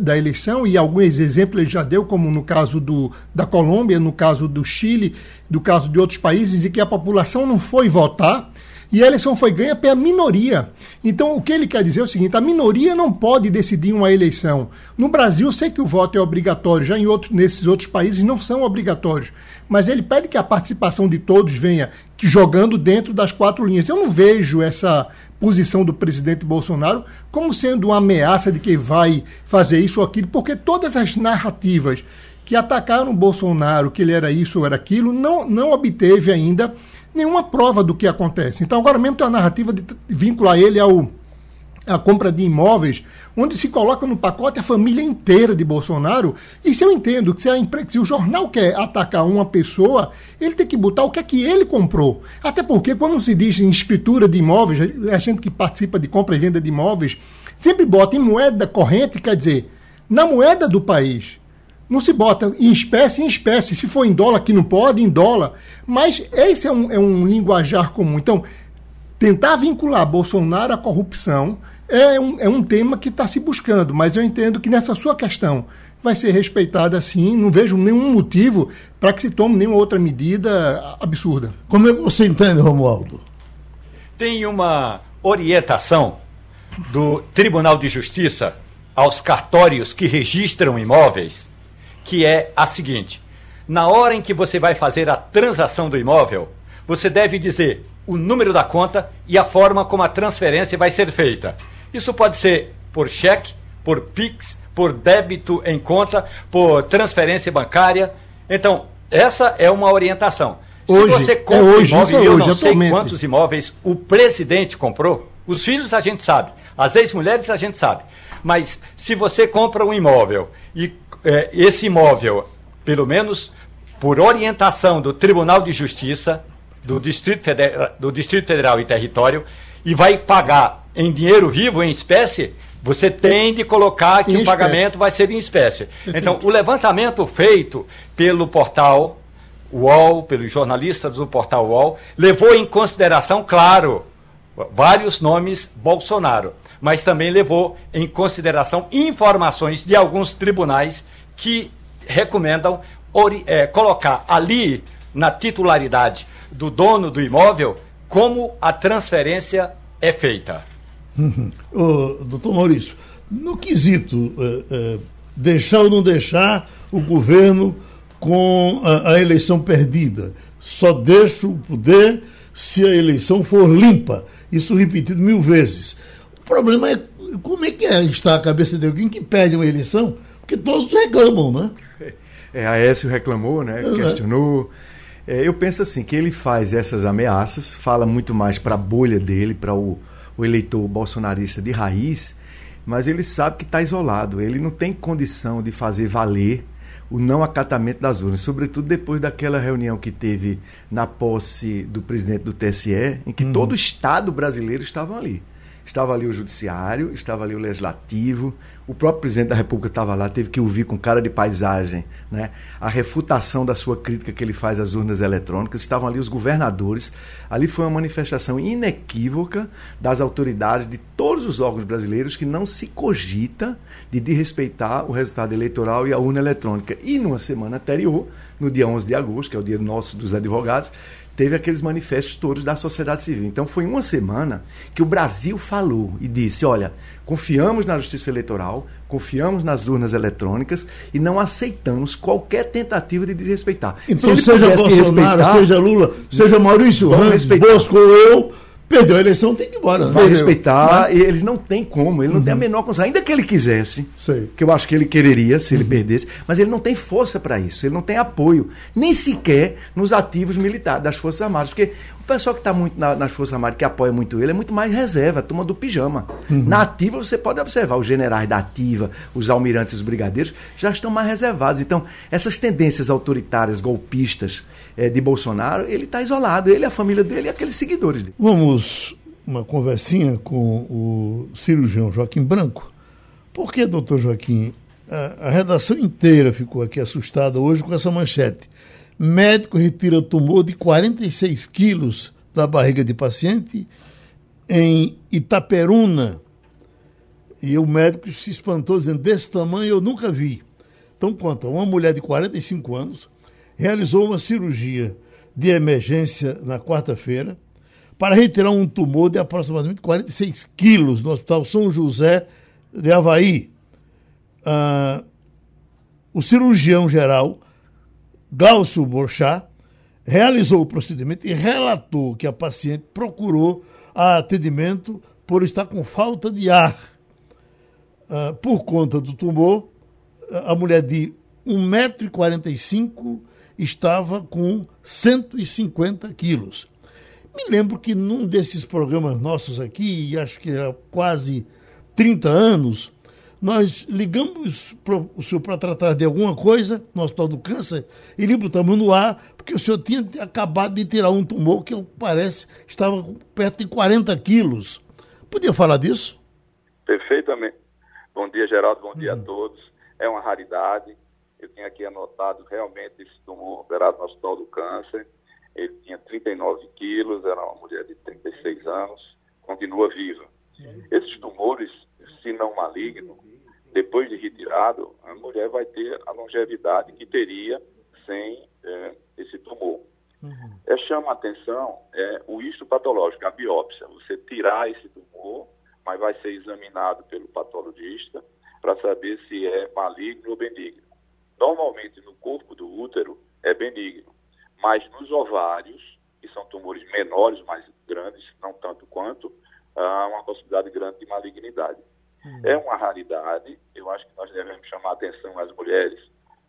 da eleição, e alguns exemplos ele já deu, como no caso do, da Colômbia, no caso do Chile, do caso de outros países, em que a população não foi votar e a eleição foi ganha pela minoria. Então, o que ele quer dizer é o seguinte: a minoria não pode decidir uma eleição. No Brasil, sei que o voto é obrigatório, já em outros, nesses outros países não são obrigatórios. Mas ele pede que a participação de todos venha jogando dentro das quatro linhas. Eu não vejo essa posição do presidente Bolsonaro como sendo uma ameaça de que vai fazer isso ou aquilo, porque todas as narrativas que atacaram Bolsonaro, que ele era isso ou era aquilo, não, não obteve ainda nenhuma prova do que acontece. Então, agora mesmo tem a narrativa de vincular ele ao a compra de imóveis, onde se coloca no pacote a família inteira de Bolsonaro. E se eu entendo que se, a, se o jornal quer atacar uma pessoa, ele tem que botar o que é que ele comprou. Até porque quando se diz em escritura de imóveis, a gente que participa de compra e venda de imóveis, sempre bota em moeda corrente, quer dizer, na moeda do país. Não se bota em espécie em espécie. Se for em dólar, que não pode, em dólar. Mas esse é um, é um linguajar comum. Então, tentar vincular Bolsonaro à corrupção é um, é um tema que está se buscando, mas eu entendo que nessa sua questão vai ser respeitada assim, não vejo nenhum motivo para que se tome nenhuma outra medida absurda. Como é que você entende, Romualdo? Tem uma orientação do Tribunal de Justiça aos cartórios que registram imóveis, que é a seguinte: na hora em que você vai fazer a transação do imóvel, você deve dizer o número da conta e a forma como a transferência vai ser feita. Isso pode ser por cheque, por PIX, por débito em conta, por transferência bancária. Então, essa é uma orientação. Hoje, Se você compra é hoje, imóvel, é eu não sei atualmente. quantos imóveis o presidente comprou, os filhos a gente sabe, as ex-mulheres a gente sabe. Mas se você compra um imóvel e é, esse imóvel, pelo menos por orientação do Tribunal de Justiça do Distrito Federal, do Distrito Federal e Território, e vai pagar em dinheiro vivo, em espécie, você tem de colocar que o pagamento vai ser em espécie. Perfeito. Então, o levantamento feito pelo portal UOL, pelos jornalistas do portal UOL, levou em consideração, claro, vários nomes Bolsonaro, mas também levou em consideração informações de alguns tribunais que recomendam é, colocar ali na titularidade do dono do imóvel como a transferência é feita. Uhum. doutor Maurício, no quesito uh, uh, deixar ou não deixar o governo com a, a, eleição perdida, só deixo o poder se a eleição for limpa. isso repetido mil vezes. O problema é como é que é, está a cabeça de alguém que pede uma eleição, porque todos reclamam, né? É, a Aécio reclamou, né? Uhum. Questionou. É, eu penso assim, que ele faz essas ameaças, fala muito mais para a bolha dele, para o, o eleitor bolsonarista de raiz, mas ele sabe que está isolado. Ele não tem condição de fazer valer o não acatamento das urnas, sobretudo depois daquela reunião que teve na posse do presidente do TSE, em que uhum. todo o Estado brasileiro estava ali. Estava ali o judiciário, estava ali o legislativo, o próprio presidente da República estava lá, teve que ouvir com cara de paisagem né, a refutação da sua crítica que ele faz às urnas eletrônicas. Estavam ali os governadores. Ali foi uma manifestação inequívoca das autoridades de todos os órgãos brasileiros que não se cogita de desrespeitar o resultado eleitoral e a urna eletrônica. E numa semana anterior, no dia 11 de agosto, que é o dia nosso dos advogados, teve aqueles manifestos todos da sociedade civil. Então foi uma semana que o Brasil falou e disse: olha, confiamos na justiça eleitoral, confiamos nas urnas eletrônicas e não aceitamos qualquer tentativa de desrespeitar. Então, seja Bolsonaro, seja Lula, seja Maurício Ramos, Bosco ou eu Perdeu a eleição, tem que ir embora. Né? Vai respeitar, eles não têm como, ele não uhum. tem a uhum. menor condição. Ainda que ele quisesse, Sei. que eu acho que ele quereria se ele uhum. perdesse, mas ele não tem força para isso, ele não tem apoio, nem sequer nos ativos militares das Forças Armadas. Porque o pessoal que está muito na, nas Forças Armadas, que apoia muito ele, é muito mais reserva, turma do pijama. Uhum. Na ativa, você pode observar, os generais da ativa, os almirantes e os brigadeiros já estão mais reservados. Então, essas tendências autoritárias, golpistas, é, de Bolsonaro, ele está isolado, ele, a família dele e aqueles seguidores dele. Vamos uma conversinha com o cirurgião Joaquim Branco. Por que, doutor Joaquim, a, a redação inteira ficou aqui assustada hoje com essa manchete? Médico retira tumor de 46 quilos da barriga de paciente em Itaperuna. E o médico se espantou, dizendo: desse tamanho eu nunca vi. Então, conta, uma mulher de 45 anos realizou uma cirurgia de emergência na quarta-feira para retirar um tumor de aproximadamente 46 quilos no Hospital São José de Havaí. Ah, o cirurgião geral, Glaucio Borchá, realizou o procedimento e relatou que a paciente procurou atendimento por estar com falta de ar. Ah, por conta do tumor, a mulher de 1,45m estava com 150 quilos. Me lembro que num desses programas nossos aqui, acho que há quase 30 anos, nós ligamos pro, o senhor para tratar de alguma coisa no Hospital do Câncer e lhe botamos no ar, porque o senhor tinha acabado de tirar um tumor que parece estava perto de 40 quilos. Podia falar disso? Perfeitamente. Bom dia, Geraldo. Bom dia a uhum. todos. É uma raridade. Eu tinha aqui anotado realmente esse tumor operado no Hospital do Câncer. Ele tinha 39 quilos, era uma mulher de 36 anos, continua viva. Esses tumores, se não maligno, depois de retirado, a mulher vai ter a longevidade que teria sem é, esse tumor. Uhum. É, chama a atenção é, o histopatológico, a biópsia. Você tirar esse tumor, mas vai ser examinado pelo patologista para saber se é maligno ou benigno. Normalmente no corpo do útero é benigno, mas nos ovários, que são tumores menores, mais grandes, não tanto quanto, há uma possibilidade grande de malignidade. Hum. É uma raridade, eu acho que nós devemos chamar a atenção às mulheres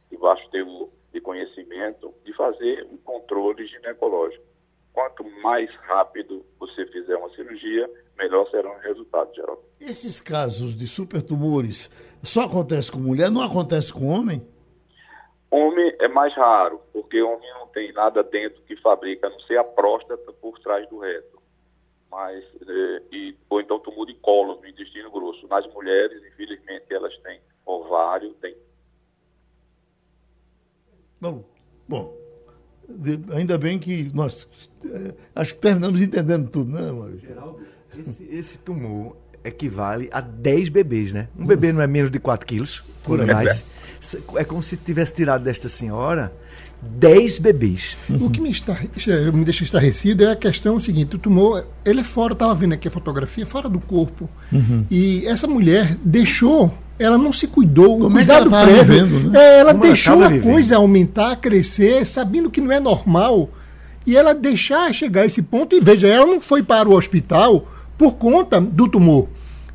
de baixo teor de conhecimento de fazer um controle ginecológico. Quanto mais rápido você fizer uma cirurgia, melhor serão os resultados, Geraldo. Esses casos de supertumores só acontece com mulher, não acontece com homem? Homem é mais raro, porque homem não tem nada dentro que fabrica, a não ser a próstata por trás do reto. Mas, é, e, ou então tumor de colo no intestino grosso. Nas mulheres, infelizmente, elas têm ovário, tem. Bom, bom, ainda bem que nós é, acho que terminamos entendendo tudo, né, Maurício? Geraldo, esse, esse tumor equivale a 10 bebês, né? Um bebê não é menos de 4 quilos, por mais. É como se tivesse tirado desta senhora 10 bebês. Uhum. O que me, está, me deixa estarrecido é a questão seguinte: o tumor, ele é fora, estava vendo aqui a fotografia, fora do corpo. Uhum. E essa mulher deixou, ela não se cuidou. O cuidado é prévio. Vivendo, né? é, ela Como deixou ela a coisa aumentar, crescer, sabendo que não é normal. e ela deixar chegar a esse ponto, e veja, ela não foi para o hospital por conta do tumor,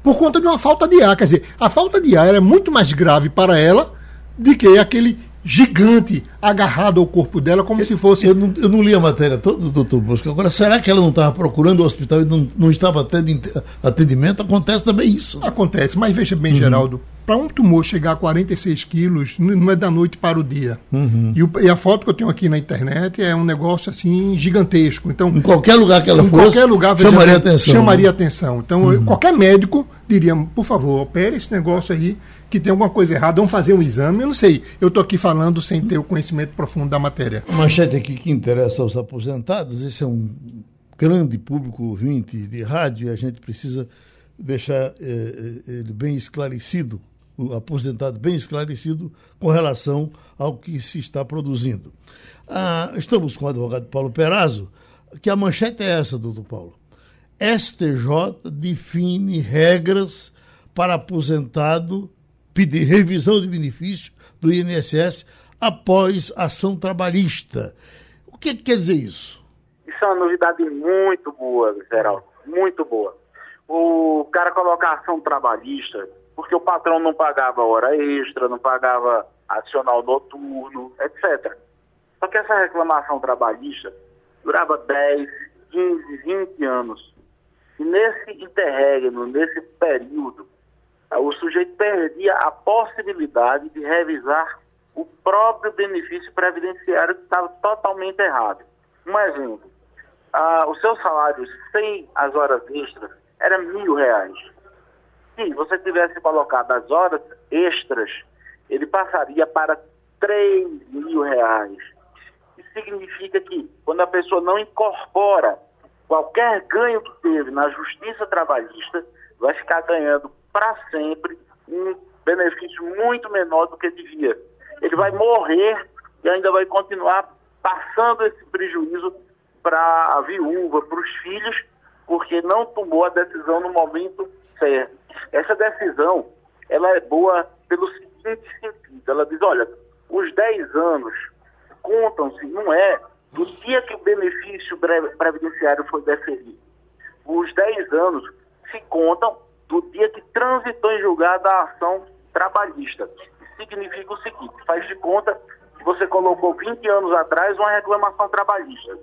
por conta de uma falta de ar. Quer dizer, a falta de ar era muito mais grave para ela do que aquele gigante agarrado ao corpo dela, como eu, se fosse. Eu não, eu não, li a matéria toda, doutor Bosco. Agora, será que ela não estava procurando o hospital e não, não estava tendo atendimento? Acontece também isso. Né? Acontece, mas veja bem, uhum. Geraldo, para um tumor chegar a 46 quilos, não é da noite para o dia. Uhum. E, o, e, a foto que eu tenho aqui na internet é um negócio assim gigantesco. Então, em qualquer lugar que ela em fosse, qualquer lugar, chamaria atenção. Chamaria né? atenção. Então, uhum. qualquer médico diria, por favor, opere esse negócio aí, que tem alguma coisa errada, vamos fazer um exame. Eu não sei, eu estou aqui falando sem ter o conhecimento profundo da matéria. Manchete aqui que interessa aos aposentados, esse é um grande público ouvinte de rádio e a gente precisa deixar eh, eh ele bem esclarecido aposentado bem esclarecido com relação ao que se está produzindo. Ah, estamos com o advogado Paulo Perazzo, que a manchete é essa, doutor Paulo. STJ define regras para aposentado pedir revisão de benefício do INSS após ação trabalhista. O que, que quer dizer isso? Isso é uma novidade muito boa, Geraldo, muito boa. O cara colocar ação trabalhista porque o patrão não pagava hora extra, não pagava adicional noturno, etc. Só que essa reclamação trabalhista durava 10, 15, 20 anos. E nesse interregno, nesse período, o sujeito perdia a possibilidade de revisar o próprio benefício previdenciário que estava totalmente errado. Um exemplo, ah, o seu salário sem as horas extras era mil reais se você tivesse colocado as horas extras, ele passaria para 3 mil reais. Isso significa que quando a pessoa não incorpora qualquer ganho que teve na justiça trabalhista, vai ficar ganhando para sempre um benefício muito menor do que devia. Ele vai morrer e ainda vai continuar passando esse prejuízo para a viúva, para os filhos, porque não tomou a decisão no momento certo. Essa decisão, ela é boa pelo seguinte sentido, ela diz, olha, os 10 anos contam-se, não é do dia que o benefício previdenciário foi deferido. Os 10 anos se contam do dia que transitou em julgado a ação trabalhista. Significa o seguinte, faz de conta que você colocou 20 anos atrás uma reclamação trabalhista.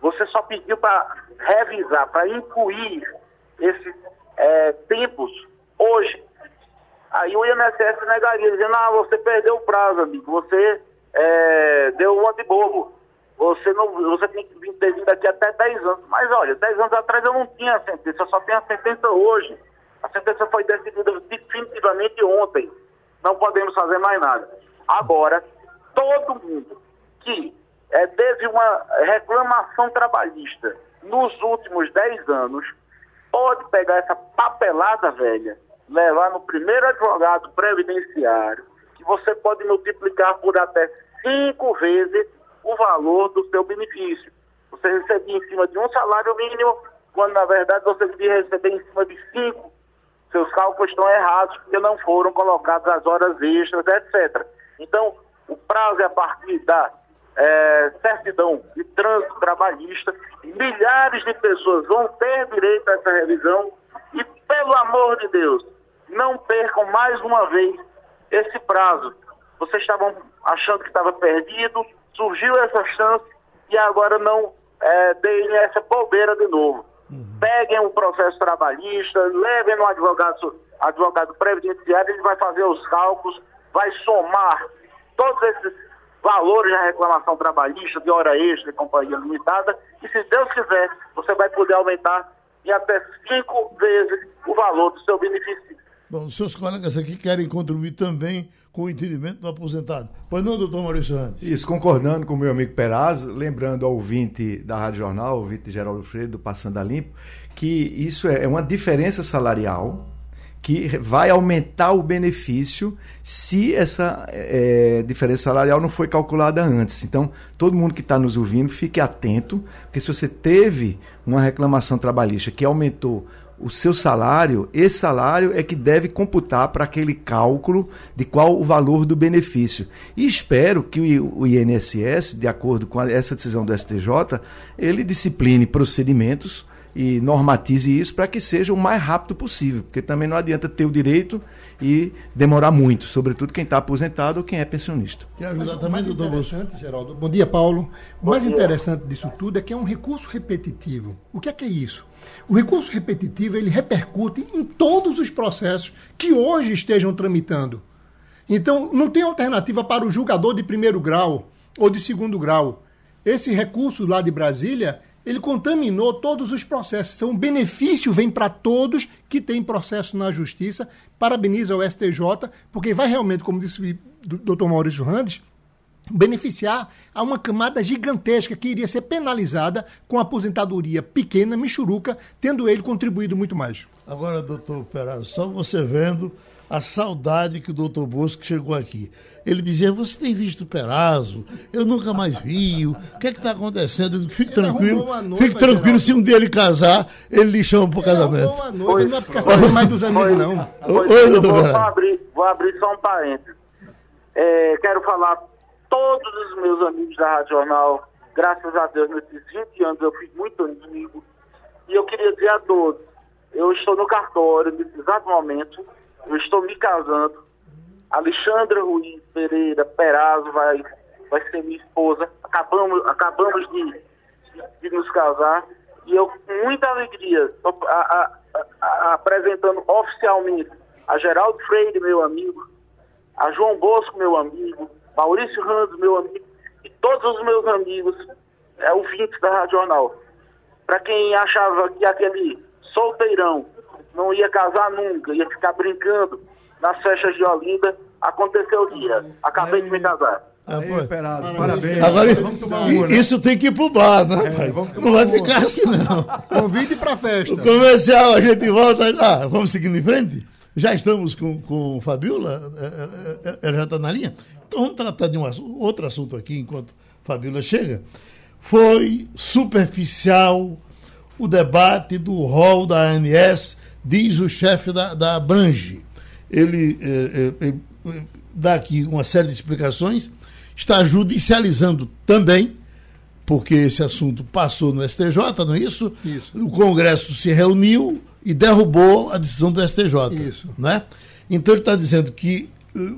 Você só pediu para revisar, para incluir esses é, tempos hoje. Aí o INSS negaria, dizendo, ah, você perdeu o prazo, amigo, você é, deu uma de bobo. Você, não, você tem que ter vindo aqui até 10 anos. Mas olha, 10 anos atrás eu não tinha a sentença, eu só tenho a sentença hoje. A sentença foi decidida definitivamente ontem. Não podemos fazer mais nada. Agora, todo mundo que é, teve uma reclamação trabalhista nos últimos 10 anos pode pegar essa papelada velha, levar no primeiro advogado previdenciário, que você pode multiplicar por até cinco vezes o valor do seu benefício. Você recebia em cima de um salário mínimo, quando na verdade você devia receber em cima de cinco. Seus cálculos estão errados porque não foram colocadas as horas extras, etc. Então, o prazo é a partir da é, certidão de trânsito trabalhista. Milhares de pessoas vão ter direito a essa revisão e, pelo amor de Deus, não percam mais uma vez esse prazo. Vocês estavam achando que estava perdido, surgiu essa chance e agora não é, deem essa bobeira de novo. Uhum. Peguem o processo trabalhista, levem no advogado, advogado previdenciário, ele vai fazer os cálculos, vai somar todos esses valores da reclamação trabalhista, de hora extra e companhia limitada, e se Deus quiser, você vai poder aumentar em até cinco vezes o valor do seu benefício. Bom, os seus colegas aqui querem contribuir também com o entendimento do aposentado. Pois não, doutor Maurício Randes? Isso, concordando com o meu amigo Perazzo, lembrando ao ouvinte da Rádio Jornal, ouvinte Geraldo Freire, do Passando a Limpo, que isso é uma diferença salarial que vai aumentar o benefício se essa é, diferença salarial não foi calculada antes. Então, todo mundo que está nos ouvindo, fique atento, porque se você teve uma reclamação trabalhista que aumentou o seu salário, esse salário é que deve computar para aquele cálculo de qual o valor do benefício. E espero que o INSS, de acordo com essa decisão do STJ, ele discipline procedimentos e normatize isso para que seja o mais rápido possível, porque também não adianta ter o direito e demorar muito, sobretudo quem está aposentado ou quem é pensionista. Quer ajudar também, doutor interessante, Geraldo. Bom dia, Paulo. O mais interessante disso tudo é que é um recurso repetitivo. O que é que é isso? O recurso repetitivo ele repercute em todos os processos que hoje estejam tramitando. Então, não tem alternativa para o julgador de primeiro grau ou de segundo grau. Esse recurso lá de Brasília, ele contaminou todos os processos. Então, o benefício vem para todos que têm processo na justiça. Parabenizo ao STJ, porque vai realmente, como disse o doutor Maurício Randes, beneficiar a uma camada gigantesca que iria ser penalizada com aposentadoria pequena, michuruca, tendo ele contribuído muito mais. Agora, doutor Perazzo, só você vendo a saudade que o doutor Bosco chegou aqui. Ele dizia, você tem visto o Perazzo? Eu nunca mais vi. O que é que está acontecendo? Fique tranquilo. Fique tranquilo, se um dia ele casar, ele lhe chama para o casamento. Uma noiva, não é mais dos amigos, não. Oi, doutor vou, vou, abrir, vou abrir só um parênteses. É, quero falar todos os meus amigos da Rádio Jornal, graças a Deus, nesses 20 anos eu fiz muito amigo. E eu queria dizer a todos, eu estou no cartório nesse exato momento, eu estou me casando. Alexandra Ruiz Pereira Perazzo vai, vai ser minha esposa. Acabamos, acabamos de, de, nos casar. E eu, com muita alegria, estou apresentando oficialmente a Geraldo Freire, meu amigo, a João Bosco, meu amigo, Maurício Randos, meu amigo, e todos os meus amigos, é, ouvintes da Rádio Jornal. Para quem achava que aquele solteirão não ia casar nunca, ia ficar brincando nas festas de Olinda, aconteceu o dia. Acabei de me casar. Ah, Aí, Perazzo, parabéns. Agora isso, uma, né? isso tem que ir pro bar, né? É, não vai ficar assim, não. Convide pra festa. O comercial, a gente volta. Ah, vamos seguindo em frente? Já estamos com, com Fabiola? Ela já está na linha? Então vamos tratar de um outro assunto aqui enquanto Fabíola chega. Foi superficial o debate do rol da ANS, diz o chefe da, da Brange. Ele, eh, eh, eh, dá aqui uma série de explicações, está judicializando também, porque esse assunto passou no STJ, não é isso? Isso. O Congresso se reuniu e derrubou a decisão do STJ. Isso. Né? Então ele está dizendo que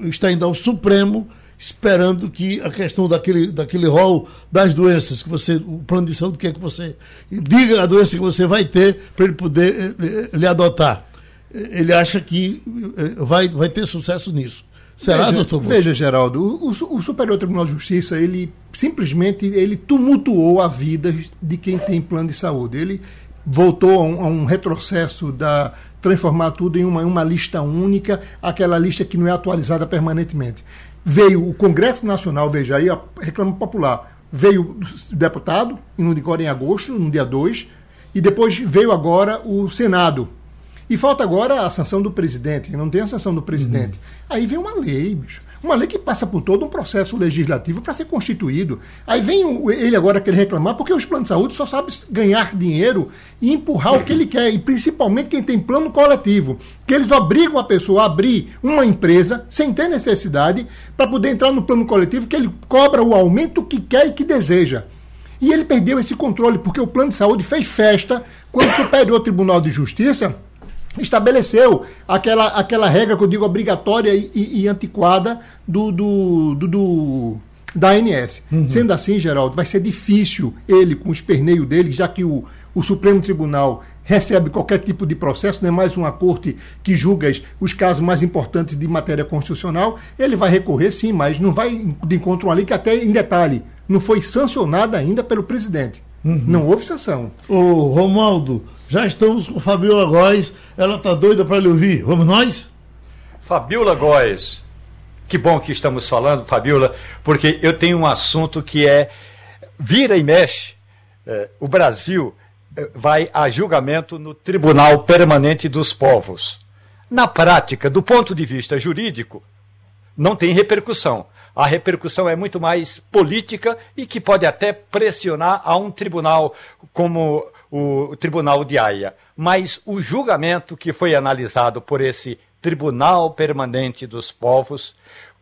está indo ao Supremo esperando que a questão daquele, daquele rol das doenças, que você, o plano de saúde que é que você diga a doença que você vai ter para ele poder eh, eh, lhe adotar. Ele acha que eh, vai, vai ter sucesso nisso. Será, veja, doutor Bolso? Veja, Geraldo, o, o, Superior Tribunal de Justiça, ele simplesmente ele tumultuou a vida de quem tem plano de saúde. Ele voltou a um, a um retrocesso da transformar tudo em uma, uma lista única, aquela lista que não é atualizada permanentemente. Veio o Congresso Nacional, veja aí, a reclama popular. Veio o deputado, no agora em agosto, no dia 2, e depois veio agora o Senado. E falta agora a sanção do presidente, não tem a sanção do presidente. Uhum. Aí vem uma lei, bicho. Uma lei que passa por todo um processo legislativo para ser constituído. Aí vem ele agora querer reclamar porque os planos de saúde só sabem ganhar dinheiro e empurrar o que ele quer, e principalmente quem tem plano coletivo, que eles obrigam a pessoa a abrir uma empresa sem ter necessidade para poder entrar no plano coletivo que ele cobra o aumento que quer e que deseja. E ele perdeu esse controle porque o plano de saúde fez festa quando o Superior Tribunal de Justiça estabeleceu aquela, aquela regra que eu digo obrigatória e, e, e antiquada do, do, do, do da ANS. Uhum. Sendo assim, Geraldo, vai ser difícil ele, com o esperneio dele, já que o, o Supremo Tribunal recebe qualquer tipo de processo, não é mais uma corte que julga os casos mais importantes de matéria constitucional, ele vai recorrer sim, mas não vai de encontro a lei que até em detalhe não foi sancionada ainda pelo presidente. Uhum. Não houve sanção. O Romaldo, já estamos com Fabiola Góes, ela está doida para lhe ouvir. Vamos nós? Fabiola Góes, que bom que estamos falando, Fabiola, porque eu tenho um assunto que é vira e mexe. É, o Brasil é, vai a julgamento no Tribunal Permanente dos Povos. Na prática, do ponto de vista jurídico, não tem repercussão. A repercussão é muito mais política e que pode até pressionar a um tribunal como o, Tribunal de Haia, mas o julgamento que foi analisado por esse Tribunal Permanente dos Povos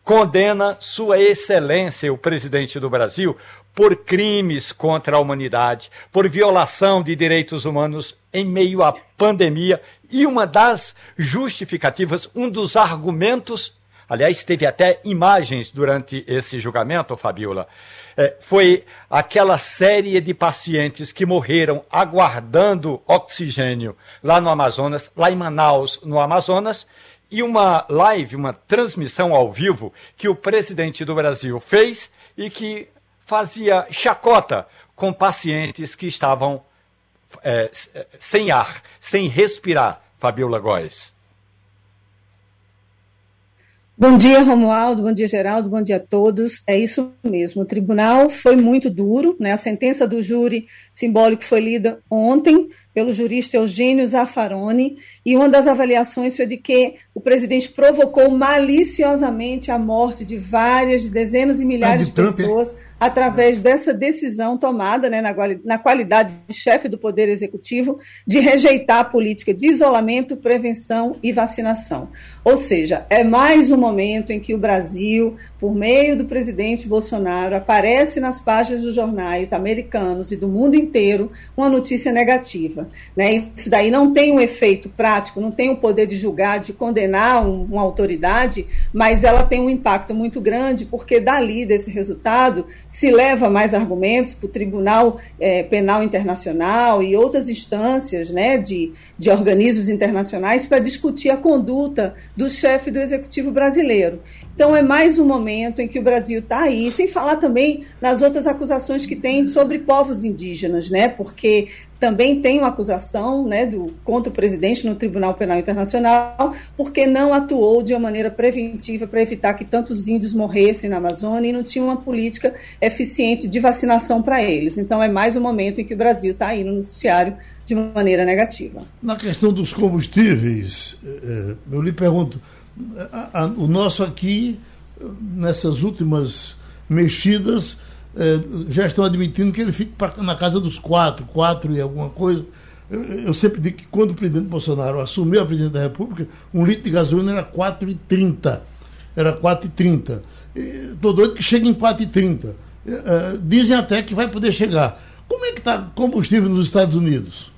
condena Sua Excelência, o presidente do Brasil, por crimes contra a humanidade, por violação de direitos humanos em meio à pandemia. E uma das justificativas, um dos argumentos, aliás, teve até imagens durante esse julgamento, Fabiola, é, foi aquela série de pacientes que morreram aguardando oxigênio lá no Amazonas, lá em Manaus, no Amazonas, e uma live, uma transmissão ao vivo que o presidente do Brasil fez e que fazia chacota com pacientes que estavam é, sem ar, sem respirar, Fabiola Góes. Bom dia, Romualdo, bom dia, Geraldo, bom dia a todos. É isso mesmo, o tribunal foi muito duro, né? A sentença do júri simbólico foi lida ontem pelo jurista Eugênio Zaffaroni, e uma das avaliações foi de que o presidente provocou maliciosamente a morte de várias, de dezenas e milhares de Trump, pessoas através dessa decisão tomada né, na, na qualidade de chefe do Poder Executivo de rejeitar a política de isolamento, prevenção e vacinação. Ou seja, é mais um momento em que o Brasil, por meio do presidente Bolsonaro, aparece nas páginas dos jornais americanos e do mundo inteiro uma notícia negativa. Né? Isso daí não tem um efeito prático, não tem o poder de julgar, de condenar um, uma autoridade, mas ela tem um impacto muito grande, porque dali, desse resultado, se leva mais argumentos para o Tribunal é, Penal Internacional e outras instâncias né, de, de organismos internacionais para discutir a conduta do chefe do Executivo brasileiro. Então, é mais um momento em que o Brasil está aí, sem falar também nas outras acusações que tem sobre povos indígenas, né? Porque também tem uma acusação né, do, contra o presidente no Tribunal Penal Internacional, porque não atuou de uma maneira preventiva para evitar que tantos índios morressem na Amazônia e não tinha uma política eficiente de vacinação para eles. Então, é mais um momento em que o Brasil está aí no noticiário de maneira negativa. Na questão dos combustíveis, eh, eh, eu lhe pergunto a, a, o nosso aqui, nessas últimas mexidas, é, já estão admitindo que ele fique pra, na casa dos quatro, quatro e alguma coisa. Eu, eu, sempre digo que quando o presidente Bolsonaro assumiu a presidência da República, um litro de gasolina era 4,30. Era 4,30. Estou doido que chegue em 4,30. É, é, dizem até que vai poder chegar. Como é que está combustível nos Estados Unidos?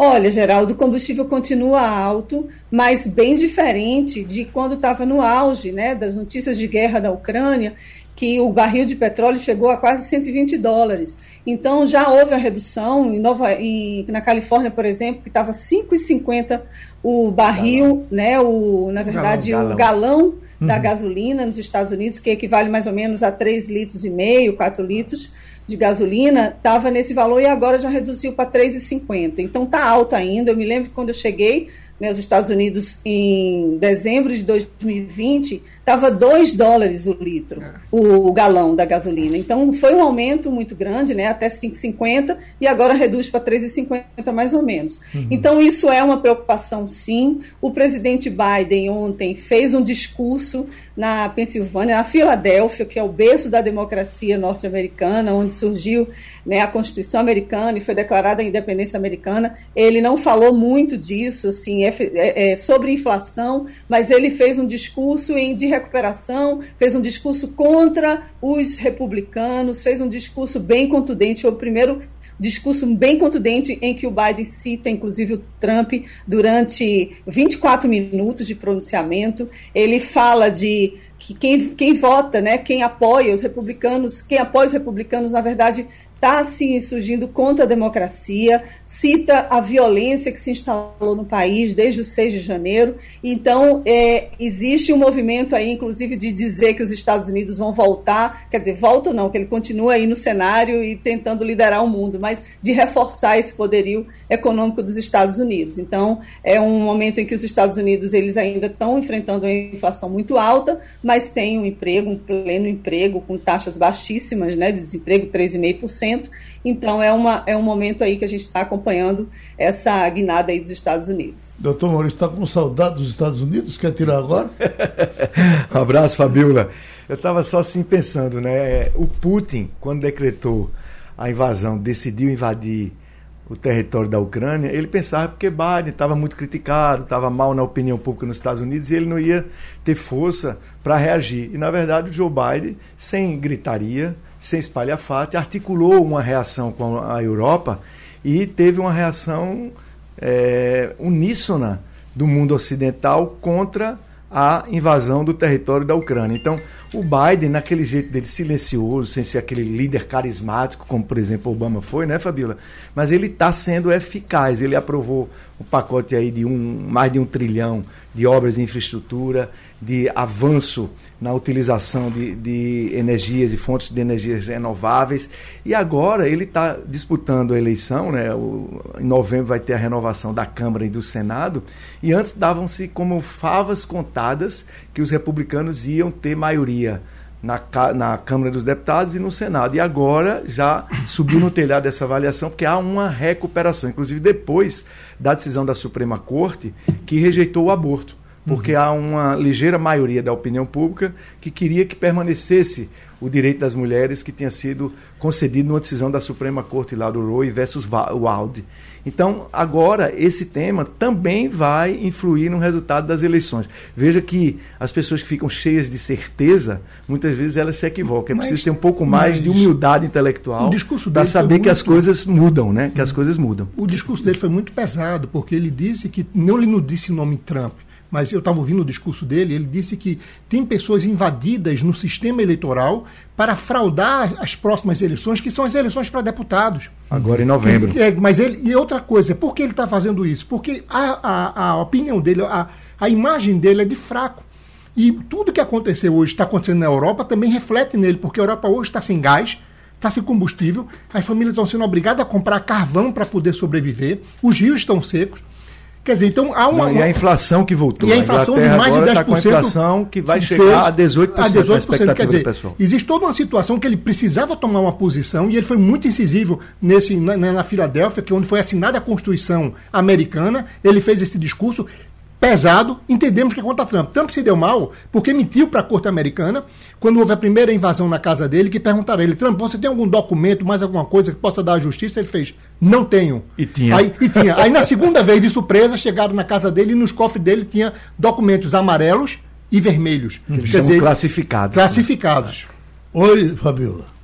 Olha, Geraldo, o combustível continua alto, mas bem diferente de quando estava no auge né, das notícias de guerra da Ucrânia, que o barril de petróleo chegou a quase 120 dólares. Então já houve a redução em Nova, em, na Califórnia, por exemplo, que estava 5,50 o barril, né, o, na verdade, galão, galão. o galão da uhum. gasolina nos Estados Unidos, que equivale mais ou menos a 3 litros e meio, 4 litros de gasolina estava nesse valor e agora já reduziu para 3,50. Então está alto ainda. Eu me lembro que quando eu cheguei né, os Estados Unidos em dezembro de 2020 estava 2 dólares o litro, é. o, galão da gasolina. Então foi um aumento muito grande, né, até 5,50 e agora reduz para 3,50 mais ou menos. Uhum. Então isso é uma preocupação sim. O presidente Biden ontem fez um discurso na Pensilvânia, na Filadélfia, que é o berço da democracia norte-americana, onde surgiu né, a Constituição americana e foi declarada a independência americana. Ele não falou muito disso, assim, é, é, é sobre inflação, mas ele fez um discurso em, de recuperação, fez um discurso contra os republicanos, fez um discurso bem contundente, foi o primeiro discurso bem contundente em que o Biden cita, inclusive, o Trump durante 24 minutos de pronunciamento. Ele fala de que quem, quem vota, né, quem apoia os republicanos, quem apoia os republicanos, na verdade, está se surgindo contra a democracia, cita a violência que se instalou no país desde o 6 de janeiro. Então, é, existe um movimento aí, inclusive, de dizer que os Estados Unidos vão voltar, quer dizer, volta não, que ele continua aí no cenário e tentando liderar o mundo, mas de reforçar esse poderio econômico dos Estados Unidos. Então, é um momento em que os Estados Unidos eles ainda estão enfrentando uma inflação muito alta, mas têm um emprego, um pleno emprego, com taxas baixíssimas, né, de desemprego 3,5%, então é, uma, é um momento aí que a gente está acompanhando essa guinada aí dos Estados Unidos. Doutor Maurício, está com saudade dos Estados Unidos? Quer tirar agora? um <laughs> abraço, Fabiola. Eu estava só assim pensando, né? O Putin, quando decretou a invasão, decidiu invadir o território da Ucrânia, ele pensava porque Biden estava muito criticado, estava mal na opinião pública nos Estados Unidos e ele não ia ter força para reagir. E, na verdade, o Joe Biden, sem gritaria, sem espalhafate, articulou uma reação com a Europa e teve uma reação é, uníssona do mundo ocidental contra a invasão do território da Ucrânia. Então, o Biden, naquele jeito dele silencioso, sem ser aquele líder carismático, como por exemplo Obama foi, né, Fabíola? Mas ele está sendo eficaz. Ele aprovou um pacote aí de um, mais de um trilhão de obras de infraestrutura, de avanço na utilização de, de energias e fontes de energias renováveis. E agora ele está disputando a eleição, né? O, em novembro vai ter a renovação da Câmara e do Senado. E antes davam-se como favas contadas que os republicanos iam ter maioria na, na Câmara dos Deputados e no Senado. E agora já subiu no telhado dessa avaliação, porque há uma recuperação, inclusive depois da decisão da Suprema Corte, que rejeitou o aborto. Porque uhum. há uma ligeira maioria da opinião pública que queria que permanecesse o direito das mulheres que tinha sido concedido numa decisão da Suprema Corte lá do Roe versus Wade. Então, agora, esse tema também vai influir no resultado das eleições. Veja que as pessoas que ficam cheias de certeza, muitas vezes elas se equivocam. É mas, preciso ter um pouco mais de humildade intelectual para saber que as coisas mudam, né? Que as coisas mudam. O discurso dele foi muito pesado, porque ele disse que, não lhe não disse o nome Trump, mas eu estava ouvindo o discurso dele, ele disse que tem pessoas invadidas no sistema eleitoral para fraudar as próximas eleições, que são as eleições para deputados. Agora em novembro. É, mas ele, e outra coisa, por que ele está fazendo isso? Porque a, a, a opinião dele, a, a imagem dele é de fraco. E tudo que aconteceu hoje, está acontecendo na Europa, também reflete nele, porque a Europa hoje está sem gás, está sem combustível, as famílias estão sendo obrigadas a comprar carvão para poder sobreviver, os rios estão secos. Quer dizer, então há uma. Não, e a inflação que voltou. E a inflação a de mais de 10%. Tá com a inflação que vai chegar a 18%. A 18%. Quer dizer, existe toda uma situação que ele precisava tomar uma posição e ele foi muito incisivo nesse, na, na Filadélfia, que é onde foi assinada a Constituição americana. Ele fez esse discurso pesado, entendemos que é contra Trump. Trump se deu mal porque mentiu para a corte americana quando houve a primeira invasão na casa dele, que perguntaram a ele, Trump, você tem algum documento, mais alguma coisa que possa dar à justiça? Ele fez, não tenho. E tinha. Aí, e tinha. Aí na segunda vez, de surpresa, chegaram na casa dele e nos cofres dele tinha documentos amarelos e vermelhos. Eles Quer dizer, classificados. Classificados. Né? Oi, Fabiola.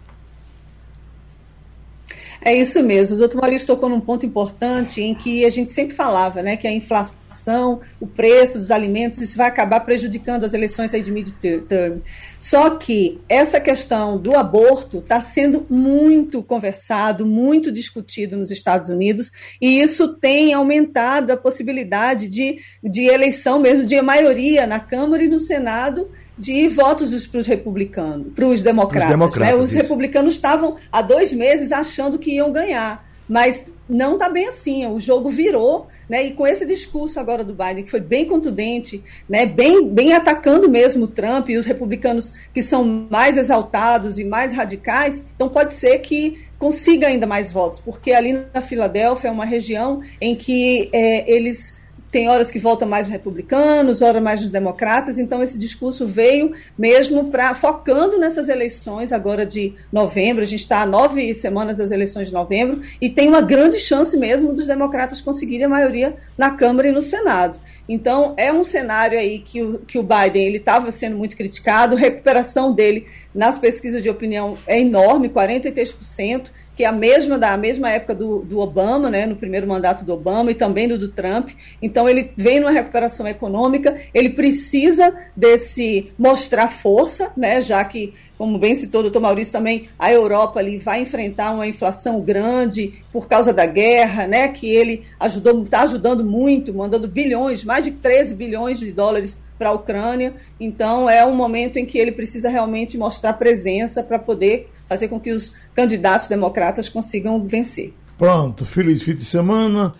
É isso mesmo. O doutor Maurício tocou num ponto importante em que a gente sempre falava, né, que a inflação, o preço dos alimentos, isso vai acabar prejudicando as eleições aí de mid-term. Só que essa questão do aborto está sendo muito conversado, muito discutido nos Estados Unidos, e isso tem aumentado a possibilidade de, de eleição mesmo, de maioria na Câmara e no Senado de votos para os republicanos, para os democratas. democratas né? Os republicanos estavam há dois meses achando que iam ganhar, mas não está bem assim. O jogo virou, né? E com esse discurso agora do Biden que foi bem contundente, né? Bem, bem atacando mesmo o Trump e os republicanos que são mais exaltados e mais radicais, então pode ser que consiga ainda mais votos, porque ali na Filadélfia é uma região em que é, eles tem horas que volta mais os republicanos, horas mais os democratas, então esse discurso veio mesmo para focando nessas eleições agora de novembro, a gente está a nove semanas das eleições de novembro, e tem uma grande chance mesmo dos democratas conseguirem a maioria na Câmara e no Senado. Então é um cenário aí que o, que o Biden ele estava sendo muito criticado, a recuperação dele nas pesquisas de opinião é enorme, 43%, que é a mesma da mesma época do, do Obama, né, no primeiro mandato do Obama e também do, do Trump. Então ele vem numa recuperação econômica, ele precisa desse mostrar força, né, já que como bem citou o doutor Maurício também, a Europa ali vai enfrentar uma inflação grande por causa da guerra, né, que ele ajudou, está ajudando muito, mandando bilhões, mais de 13 bilhões de dólares para a Ucrânia. Então é um momento em que ele precisa realmente mostrar presença para poder fazer com que os candidatos democratas consigam vencer. Pronto, feliz fim de semana.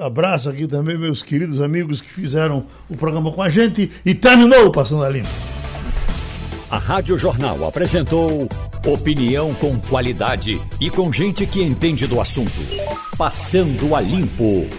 Abraço aqui também meus queridos amigos que fizeram o programa com a gente e terminou Passando a Limpo. A Rádio Jornal apresentou opinião com qualidade e com gente que entende do assunto. Passando a Limpo.